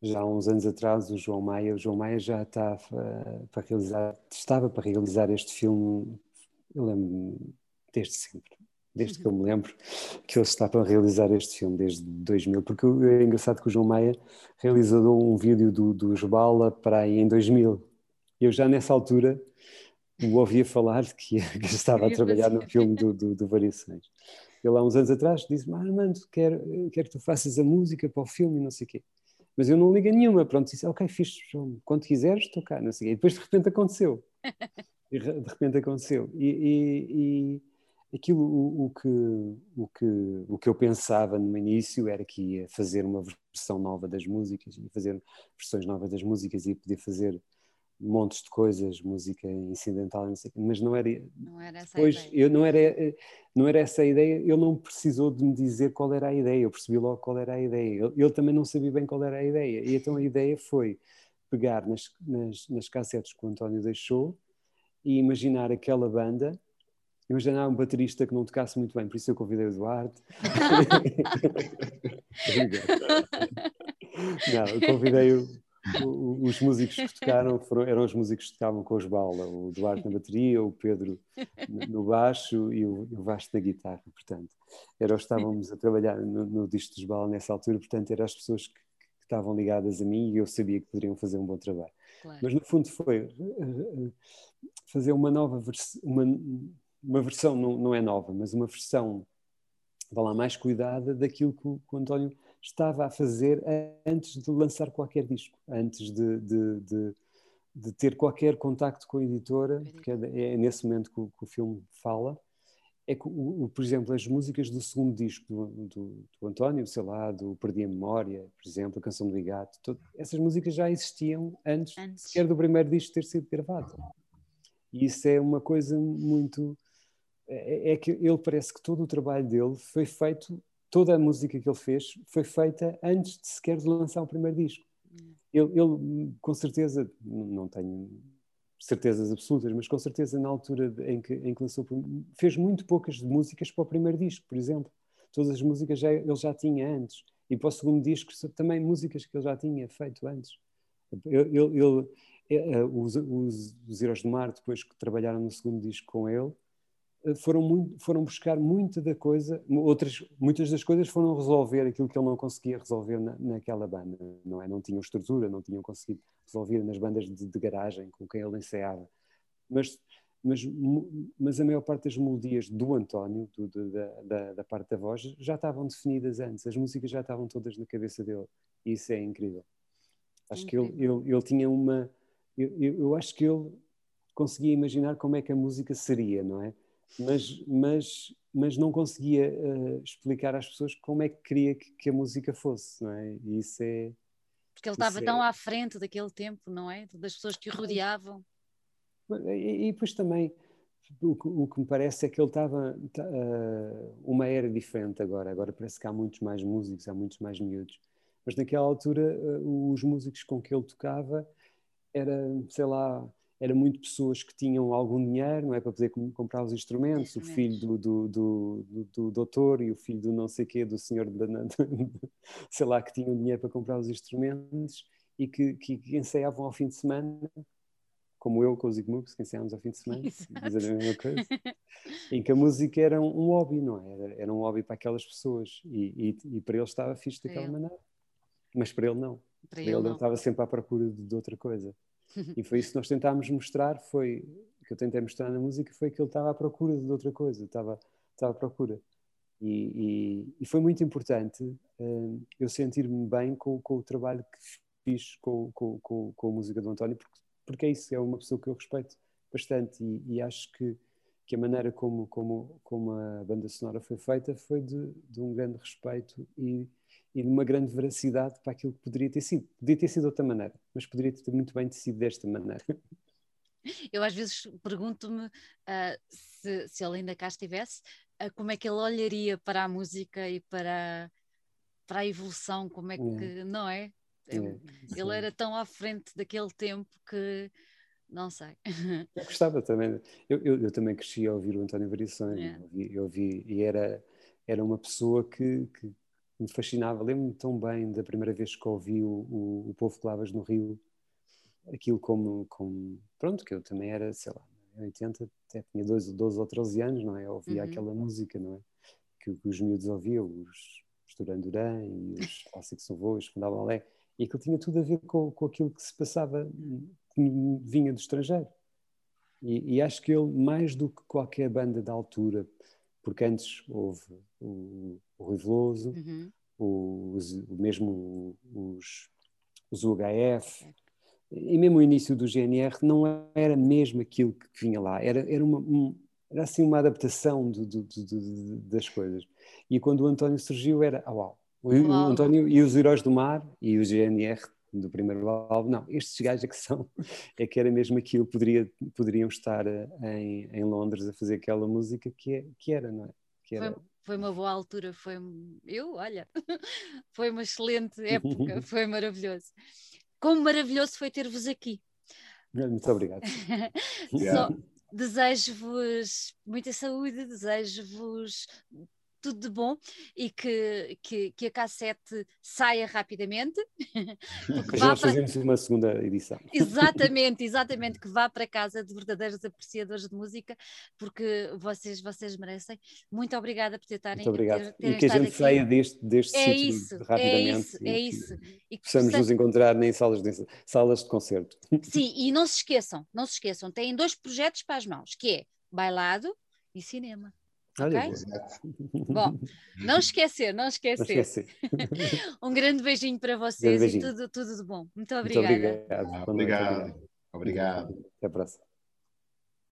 já há uns anos atrás o João Maia, o João Maia já está uh, para realizar, estava para realizar este filme, eu lembro desde sempre, desde que eu me lembro que ele está para realizar este filme, desde 2000, porque é engraçado que o João Maia realizou um vídeo do, do Jubala para aí em 2000, eu já nessa altura o ouvia falar que, que estava a trabalhar no filme do, do, do Variações. Ele há uns anos atrás disse-me, ah, Armando, quero, quero que tu faças a música para o filme e não sei o quê. Mas eu não liga nenhuma, pronto, disse, ok, fiz, quando quiseres, estou cá, não sei. E depois de repente aconteceu. de repente aconteceu. E, e, e aquilo, o, o, que, o, que, o que eu pensava no início era que ia fazer uma versão nova das músicas, ia fazer versões novas das músicas, ia poder fazer montes de coisas, música incidental, não sei, mas não era. Não era essa depois, a ideia. Eu não era, não era essa a ideia, ele não precisou de me dizer qual era a ideia, eu percebi logo qual era a ideia. Ele, também não sabia bem qual era a ideia. E então a ideia foi pegar nas, nas, nas cassetes que o António deixou e imaginar aquela banda. Imaginar um baterista que não tocasse muito bem, por isso eu convidei o Eduardo. não, eu convidei o, os músicos que tocaram foram, eram os músicos que tocavam com os Bala, o Duarte na bateria, o Pedro no baixo e o, o Vasco na guitarra, portanto. Era, estávamos a trabalhar no, no disco dos Bala nessa altura, portanto, eram as pessoas que, que, estavam ligadas a mim e eu sabia que poderiam fazer um bom trabalho. Claro. Mas no fundo foi uh, fazer uma nova versão, uma, uma versão não, não é nova, mas uma versão, vá lá, mais cuidada daquilo que o, que o António estava a fazer antes de lançar qualquer disco, antes de, de, de, de ter qualquer contacto com a editora, porque é, é nesse momento que o, que o, filme fala. É que, o, por exemplo, as músicas do segundo disco do, do, do, António, sei lá, do Perdi a Memória, por exemplo, a Canção do Gato, todo, essas músicas já existiam antes, antes sequer do primeiro disco ter sido gravado. E isso é uma coisa muito. É, é que ele parece que todo o trabalho dele foi feito toda a música que ele fez foi feita antes de sequer de lançar o primeiro disco. ele, ele, com certeza, não tenho certezas absolutas, mas com certeza na altura em que, em que lançou, fez muito poucas músicas para o primeiro disco, por exemplo. Todas as músicas já, ele já tinha antes. E para o segundo disco também músicas que ele já tinha feito antes. Ele, ele, eh, os, os, os Heróis Mar, depois que trabalharam no segundo disco com ele, eh, foram, muito, foram buscar muita da coisa, outras, muitas das coisas foram resolver aquilo que ele não conseguia resolver na, naquela banda, não é? Não tinham estrutura, não tinham conseguido resolver nas bandas de, de garagem com quem ele ensaiava. Mas, mas, mas a maior parte das melodias do António, do, do, da, da, da, parte da voz, já estavam definidas antes, as músicas já estavam todas na cabeça dele, e isso é incrível. Acho incrível. que ele, ele, ele tinha uma. Eu, eu acho que ele conseguia imaginar como é que a música seria, não é? Mas, mas, mas não conseguia uh, explicar às pessoas como é que queria que, que, a música fosse, não é? E isso é. Porque ele estava é... tão à frente daquele tempo, não é? Das pessoas que o rodeavam. E, e depois também, o que, o que, me parece é que ele estava uh, uma era diferente agora. Agora parece que há muitos mais músicos, há muitos mais miúdos. Mas naquela altura, uh, os músicos com que ele tocava era, sei lá, era muito pessoas que tinham algum dinheiro, não é, para poder comprar os instrumentos, o filho do, do, do, do, do doutor e o filho do não sei quê, do senhor, de, sei lá, que tinham dinheiro para comprar os instrumentos e que, que, que ensaiavam ao fim de semana, como eu com os Igmux, que ensaiámos ao fim de semana, dizer a mesma coisa, em que a música era um, um hobby, não é? Era, era, um hobby para aquelas pessoas e, e, e para ele estava fixe daquela maneira, mas para ele não. Para, para ele, ele não. estava sempre à procura de, de outra coisa. E foi isso que nós tentámos mostrar, foi que eu tentei mostrar na música, foi que ele estava à procura de outra coisa, estava, estava à procura. E, e, e foi muito importante uh, eu sentir-me bem com, com, o trabalho que fiz com, com, com, com, a música do António, porque, porque é isso, é uma pessoa que eu respeito bastante e, e acho que, que a maneira como, como, como a banda sonora foi feita foi de, de um grande respeito e e de uma grande veracidade para aquilo que poderia ter sido. Poderia ter sido de outra maneira, mas poderia ter muito bem sido desta maneira. Eu às vezes pergunto-me uh, se, se ele ainda cá estivesse, uh, como é que ele olharia para a música e para, para a evolução, como é que, é. não é? é ele era tão à frente daquele tempo que não sei. Eu gostava também. Eu, eu, eu também cresci a ouvir o António Variações, é. eu ouvi, e era, era uma pessoa que, que me fascinava. Lembro-me tão bem da primeira vez que ouvi o, o, o Povo Clavas no Rio, aquilo como, como, Pronto, que eu também era, sei lá, em 80, até tinha 12, 12 ou 13 anos, não é? Eu ouvia uhum. aquela música, não é? Que, que, os miúdos ouviam, os, os Duran Duran e os Clássicos Avôs, Fundal Balé, e aquilo tinha tudo a ver com, com aquilo que se passava, que vinha do estrangeiro. E, e, acho que ele, mais do que qualquer banda da altura, porque antes houve o, o Rui Veloso, uhum. os, mesmo os, os UHF, e mesmo o início do GNR não era mesmo aquilo que vinha lá, era, era, uma, um, era assim uma adaptação do, do, do, das coisas. E quando o António surgiu era, oh, uau, o, o António e os Heróis do Mar e o GNR do primeiro álbum, não, estes gajos é que são, é que era mesmo aquilo, poderia, poderiam estar eh, em, em Londres a fazer aquela música que, é, que era, não é? Que era... Foi, foi uma boa altura, foi, eu, olha, foi uma excelente época, foi maravilhoso. Como maravilhoso foi ter-vos aqui. Muito obrigado. desejo-vos muita saúde, desejo-vos tudo de bom e que, que, que a cassete saia rapidamente. Já para... fazemos uma segunda edição. Exatamente, exatamente, que vá para casa de verdadeiros apreciadores de música, porque vocês, vocês merecem. Muito obrigada por estarem Muito obrigado. Ter, e que a gente aqui. saia deste, deste é sítio isso, é rapidamente. É isso, é isso. E que possamos nos encontrar em salas de, salas de concerto. Sim, e não se esqueçam, não se esqueçam, têm dois projetos para as mãos, que é bailado e cinema. Okay? Bom, não esquecer, não esquecer. Não esquecer. um grande beijinho para vocês beijinho. e tudo, tudo de bom. Muito obrigada. Muito obrigado. Obrigado. Obrigado. Até a próxima.